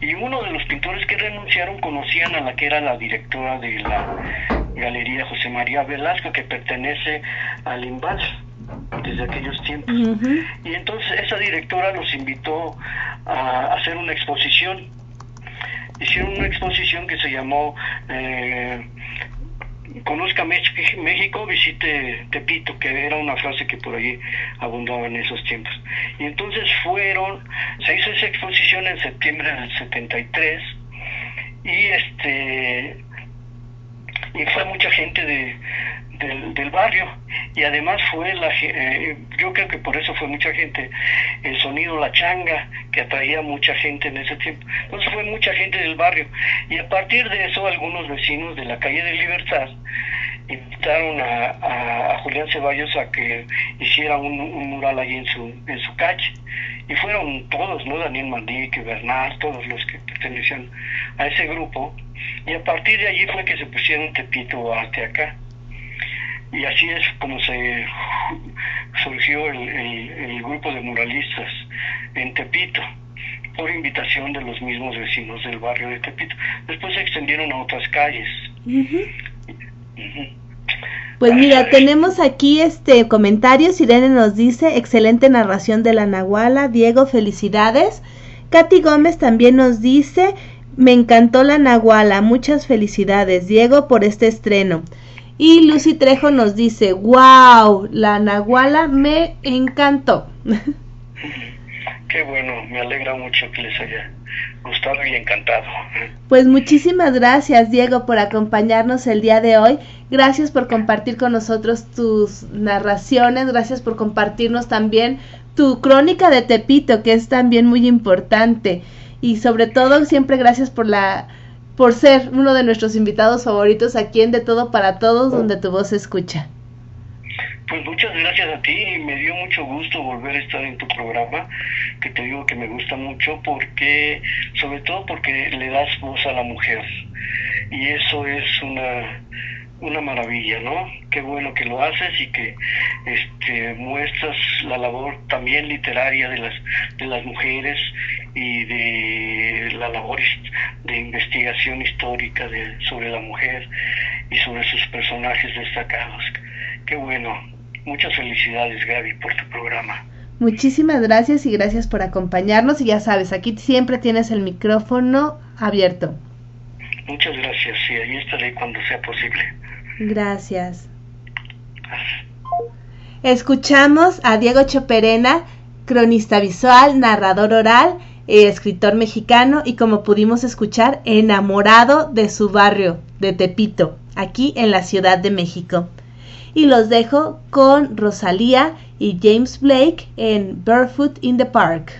Y uno de los pintores que renunciaron conocían a la que era la directora de la Galería José María Velasco, que pertenece al IMBAL desde aquellos tiempos. Y entonces esa directora los invitó a hacer una exposición. Hicieron una exposición que se llamó eh, Conozca México, visite Tepito, que era una frase que por ahí abundaba en esos tiempos. Y entonces fueron, se hizo esa exposición en septiembre del 73 y este y fue mucha gente de, del, barrio. Y además fue la eh, yo creo que por eso fue mucha gente el sonido la changa que atraía mucha gente en ese tiempo. Entonces fue mucha gente del barrio. Y a partir de eso algunos vecinos de la calle de Libertad invitaron a, a, Julián Ceballos a que hiciera un, mural ahí en su en su calle. Y fueron todos no Daniel Mandique Bernal todos los que pertenecían a ese grupo. Y a partir de allí fue que se pusieron Tepito Arte acá y así es como se surgió el, grupo de muralistas en Tepito por invitación de los mismos vecinos del barrio de Tepito. Después se extendieron a otras calles. Pues mira, tenemos aquí este comentario. Irene nos dice, excelente narración de la Nahuala. Diego, felicidades. Katy Gómez también nos dice, me encantó la Nahuala. Muchas felicidades, Diego, por este estreno. Y Lucy Trejo nos dice, wow, la Nahuala me encantó. <laughs> Qué bueno, me alegra mucho que les haya gustado y encantado. Pues muchísimas gracias, Diego, por acompañarnos el día de hoy. Gracias por compartir con nosotros tus narraciones, gracias por compartirnos también tu crónica de Tepito, que es también muy importante. Y sobre todo, siempre gracias por la por ser uno de nuestros invitados favoritos aquí en De Todo para Todos, donde tu voz se escucha. Pues muchas gracias a ti y me dio mucho gusto volver a estar en tu programa, que te digo que me gusta mucho porque, sobre todo porque le das voz a la mujer y eso es una una maravilla, ¿no? Qué bueno que lo haces y que este, muestras la labor también literaria de las, de las mujeres y de la labor de investigación histórica de, sobre la mujer y sobre sus personajes destacados. Qué bueno. Muchas felicidades, Gaby, por tu programa. Muchísimas gracias y gracias por acompañarnos y ya sabes, aquí siempre tienes el micrófono abierto. Muchas gracias, sí, ahí estaré cuando sea posible. Gracias. Escuchamos a Diego Choperena, cronista visual, narrador oral, eh, escritor mexicano y como pudimos escuchar, enamorado de su barrio, de Tepito, aquí en la Ciudad de México. Y los dejo con Rosalía y James Blake en Barefoot in the Park.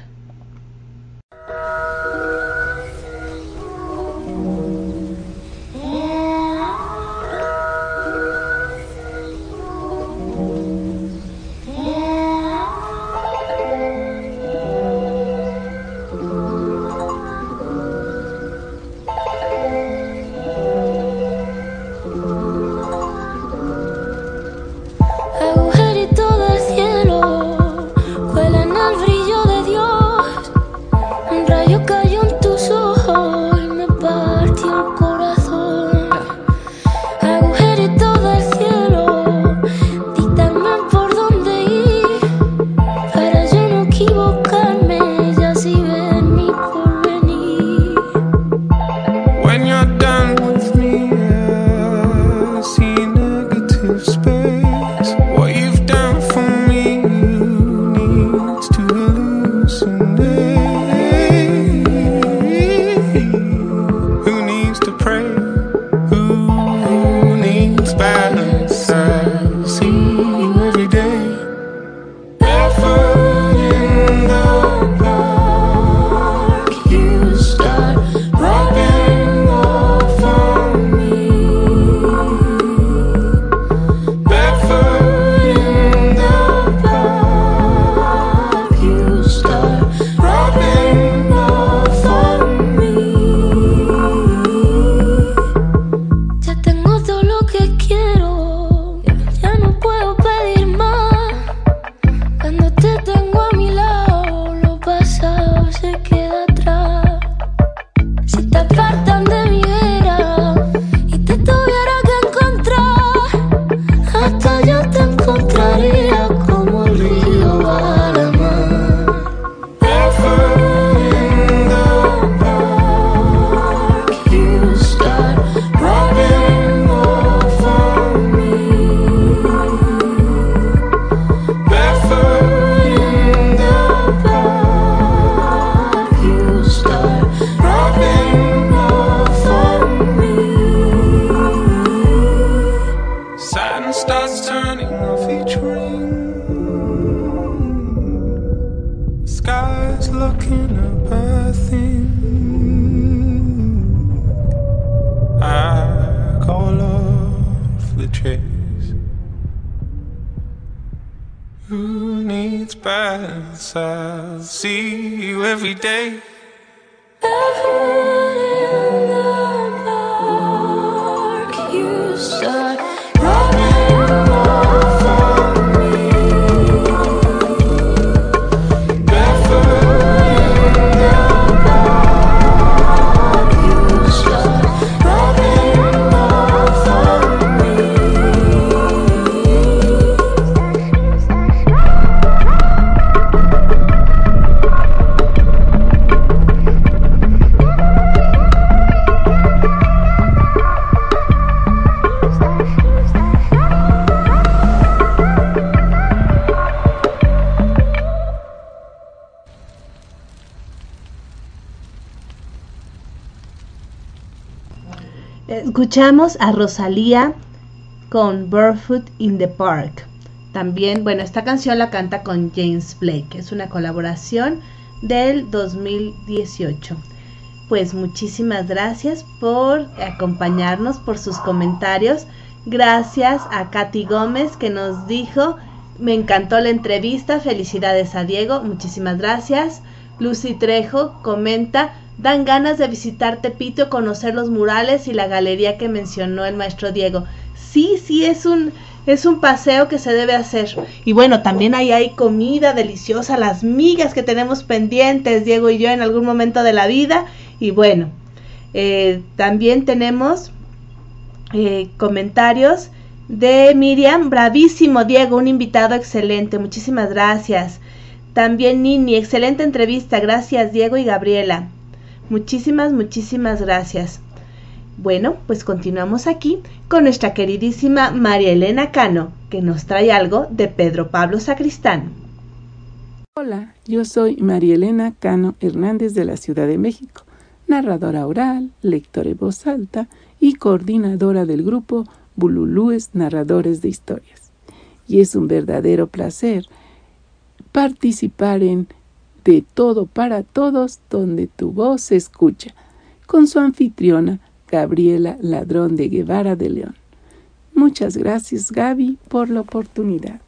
Escuchamos a Rosalía con Barefoot in the Park. También, bueno, esta canción la canta con James Blake, es una colaboración del 2018. Pues muchísimas gracias por acompañarnos, por sus comentarios. Gracias a Katy Gómez que nos dijo, me encantó la entrevista, felicidades a Diego, muchísimas gracias. Lucy Trejo comenta, Dan ganas de visitar Tepito, conocer los murales y la galería que mencionó el maestro Diego. Sí, sí, es un, es un paseo que se debe hacer. Y bueno, también ahí hay comida deliciosa, las migas que tenemos pendientes, Diego y yo, en algún momento de la vida. Y bueno, eh, también tenemos eh, comentarios de Miriam. Bravísimo, Diego, un invitado excelente. Muchísimas gracias. También Nini, excelente entrevista. Gracias, Diego y Gabriela. Muchísimas, muchísimas gracias. Bueno, pues continuamos aquí con nuestra queridísima María Elena Cano, que nos trae algo de Pedro Pablo Sacristán. Hola, yo soy María Elena Cano Hernández de la Ciudad de México, narradora oral, lectora en voz alta y coordinadora del grupo Bululúes Narradores de Historias. Y es un verdadero placer participar en de todo para todos donde tu voz se escucha, con su anfitriona Gabriela Ladrón de Guevara de León. Muchas gracias Gaby por la oportunidad.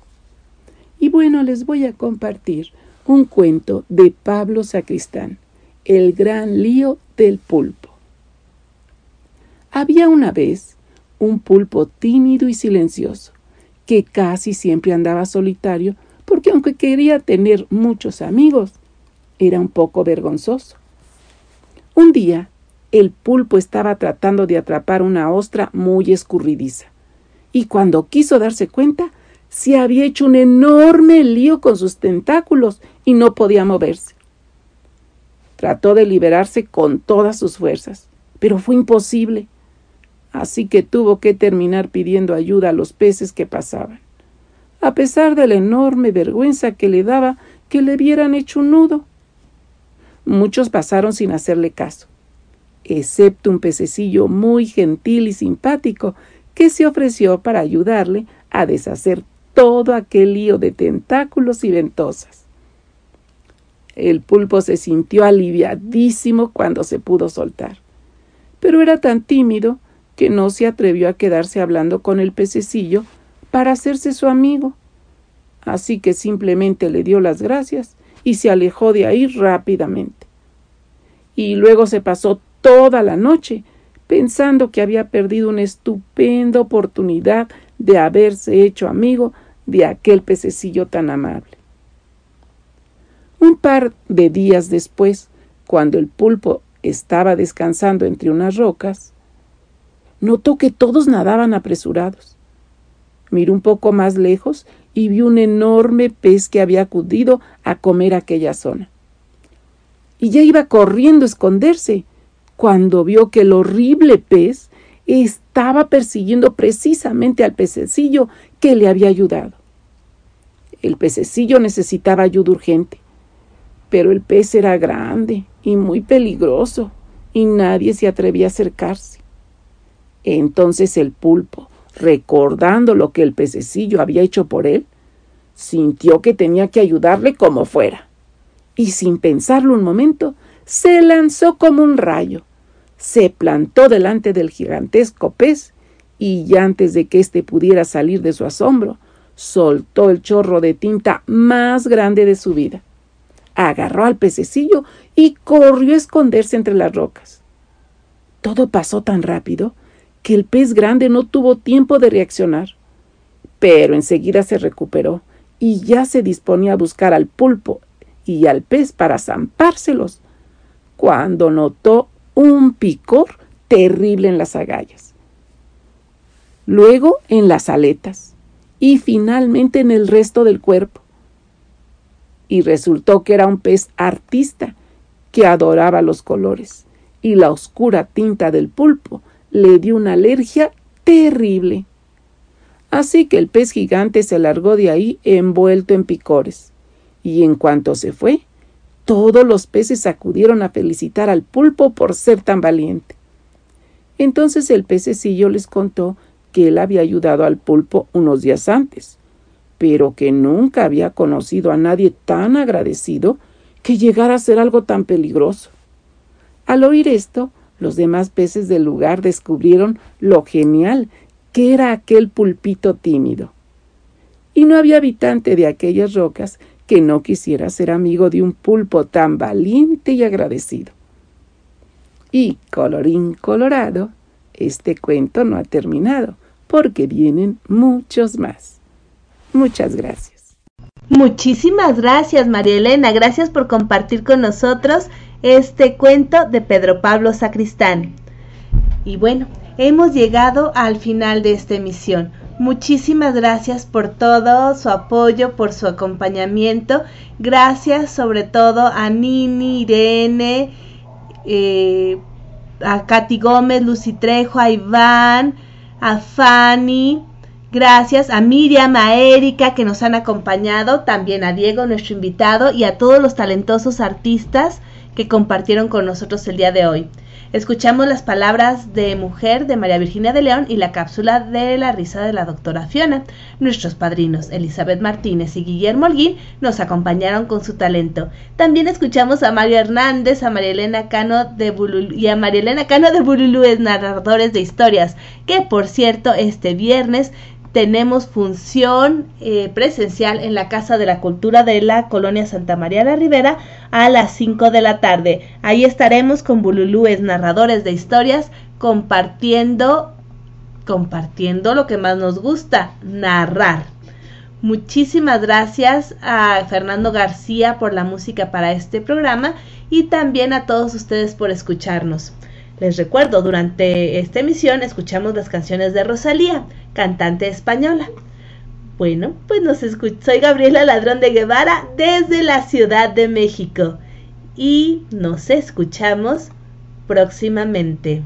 Y bueno, les voy a compartir un cuento de Pablo Sacristán, El gran lío del pulpo. Había una vez un pulpo tímido y silencioso, que casi siempre andaba solitario, porque aunque quería tener muchos amigos, era un poco vergonzoso. Un día, el pulpo estaba tratando de atrapar una ostra muy escurridiza, y cuando quiso darse cuenta, se había hecho un enorme lío con sus tentáculos y no podía moverse. Trató de liberarse con todas sus fuerzas, pero fue imposible, así que tuvo que terminar pidiendo ayuda a los peces que pasaban, a pesar de la enorme vergüenza que le daba que le hubieran hecho un nudo. Muchos pasaron sin hacerle caso, excepto un pececillo muy gentil y simpático que se ofreció para ayudarle a deshacer todo aquel lío de tentáculos y ventosas. El pulpo se sintió aliviadísimo cuando se pudo soltar, pero era tan tímido que no se atrevió a quedarse hablando con el pececillo para hacerse su amigo. Así que simplemente le dio las gracias y se alejó de ahí rápidamente. Y luego se pasó toda la noche pensando que había perdido una estupenda oportunidad de haberse hecho amigo de aquel pececillo tan amable. Un par de días después, cuando el pulpo estaba descansando entre unas rocas, notó que todos nadaban apresurados. Miró un poco más lejos y vio un enorme pez que había acudido a comer aquella zona. Y ya iba corriendo a esconderse cuando vio que el horrible pez estaba persiguiendo precisamente al pececillo que le había ayudado. El pececillo necesitaba ayuda urgente, pero el pez era grande y muy peligroso y nadie se atrevía a acercarse. Entonces el pulpo, recordando lo que el pececillo había hecho por él, sintió que tenía que ayudarle como fuera, y sin pensarlo un momento, se lanzó como un rayo. Se plantó delante del gigantesco pez y ya antes de que éste pudiera salir de su asombro, soltó el chorro de tinta más grande de su vida. Agarró al pececillo y corrió a esconderse entre las rocas. Todo pasó tan rápido que el pez grande no tuvo tiempo de reaccionar, pero enseguida se recuperó y ya se disponía a buscar al pulpo y al pez para zampárselos, cuando notó un picor terrible en las agallas, luego en las aletas y finalmente en el resto del cuerpo. Y resultó que era un pez artista que adoraba los colores, y la oscura tinta del pulpo le dio una alergia terrible. Así que el pez gigante se largó de ahí envuelto en picores, y en cuanto se fue, todos los peces acudieron a felicitar al pulpo por ser tan valiente. Entonces el pececillo les contó que él había ayudado al pulpo unos días antes, pero que nunca había conocido a nadie tan agradecido que llegara a ser algo tan peligroso. Al oír esto, los demás peces del lugar descubrieron lo genial que era aquel pulpito tímido. Y no había habitante de aquellas rocas que no quisiera ser amigo de un pulpo tan valiente y agradecido. Y, colorín colorado, este cuento no ha terminado, porque vienen muchos más. Muchas gracias. Muchísimas gracias, María Elena. Gracias por compartir con nosotros este cuento de Pedro Pablo Sacristán. Y bueno, hemos llegado al final de esta emisión. Muchísimas gracias por todo su apoyo, por su acompañamiento. Gracias sobre todo a Nini, Irene, eh, a Katy Gómez, Lucy Trejo, a Iván, a Fanny. Gracias a Miriam, a Erika que nos han acompañado, también a Diego, nuestro invitado, y a todos los talentosos artistas que compartieron con nosotros el día de hoy. Escuchamos las palabras de mujer de María Virginia de León y la cápsula de la risa de la doctora Fiona. Nuestros padrinos Elizabeth Martínez y Guillermo Holguín nos acompañaron con su talento. También escuchamos a Mario Hernández, a María Elena Cano de Bululú y a María Elena Cano de Bululúes, narradores de historias, que por cierto este viernes tenemos función eh, presencial en la Casa de la Cultura de la Colonia Santa María la Ribera a las 5 de la tarde. Ahí estaremos con bululúes, narradores de historias, compartiendo, compartiendo lo que más nos gusta, narrar. Muchísimas gracias a Fernando García por la música para este programa y también a todos ustedes por escucharnos. Les recuerdo, durante esta emisión escuchamos las canciones de Rosalía, cantante española. Bueno, pues nos soy Gabriela Ladrón de Guevara desde la Ciudad de México y nos escuchamos próximamente.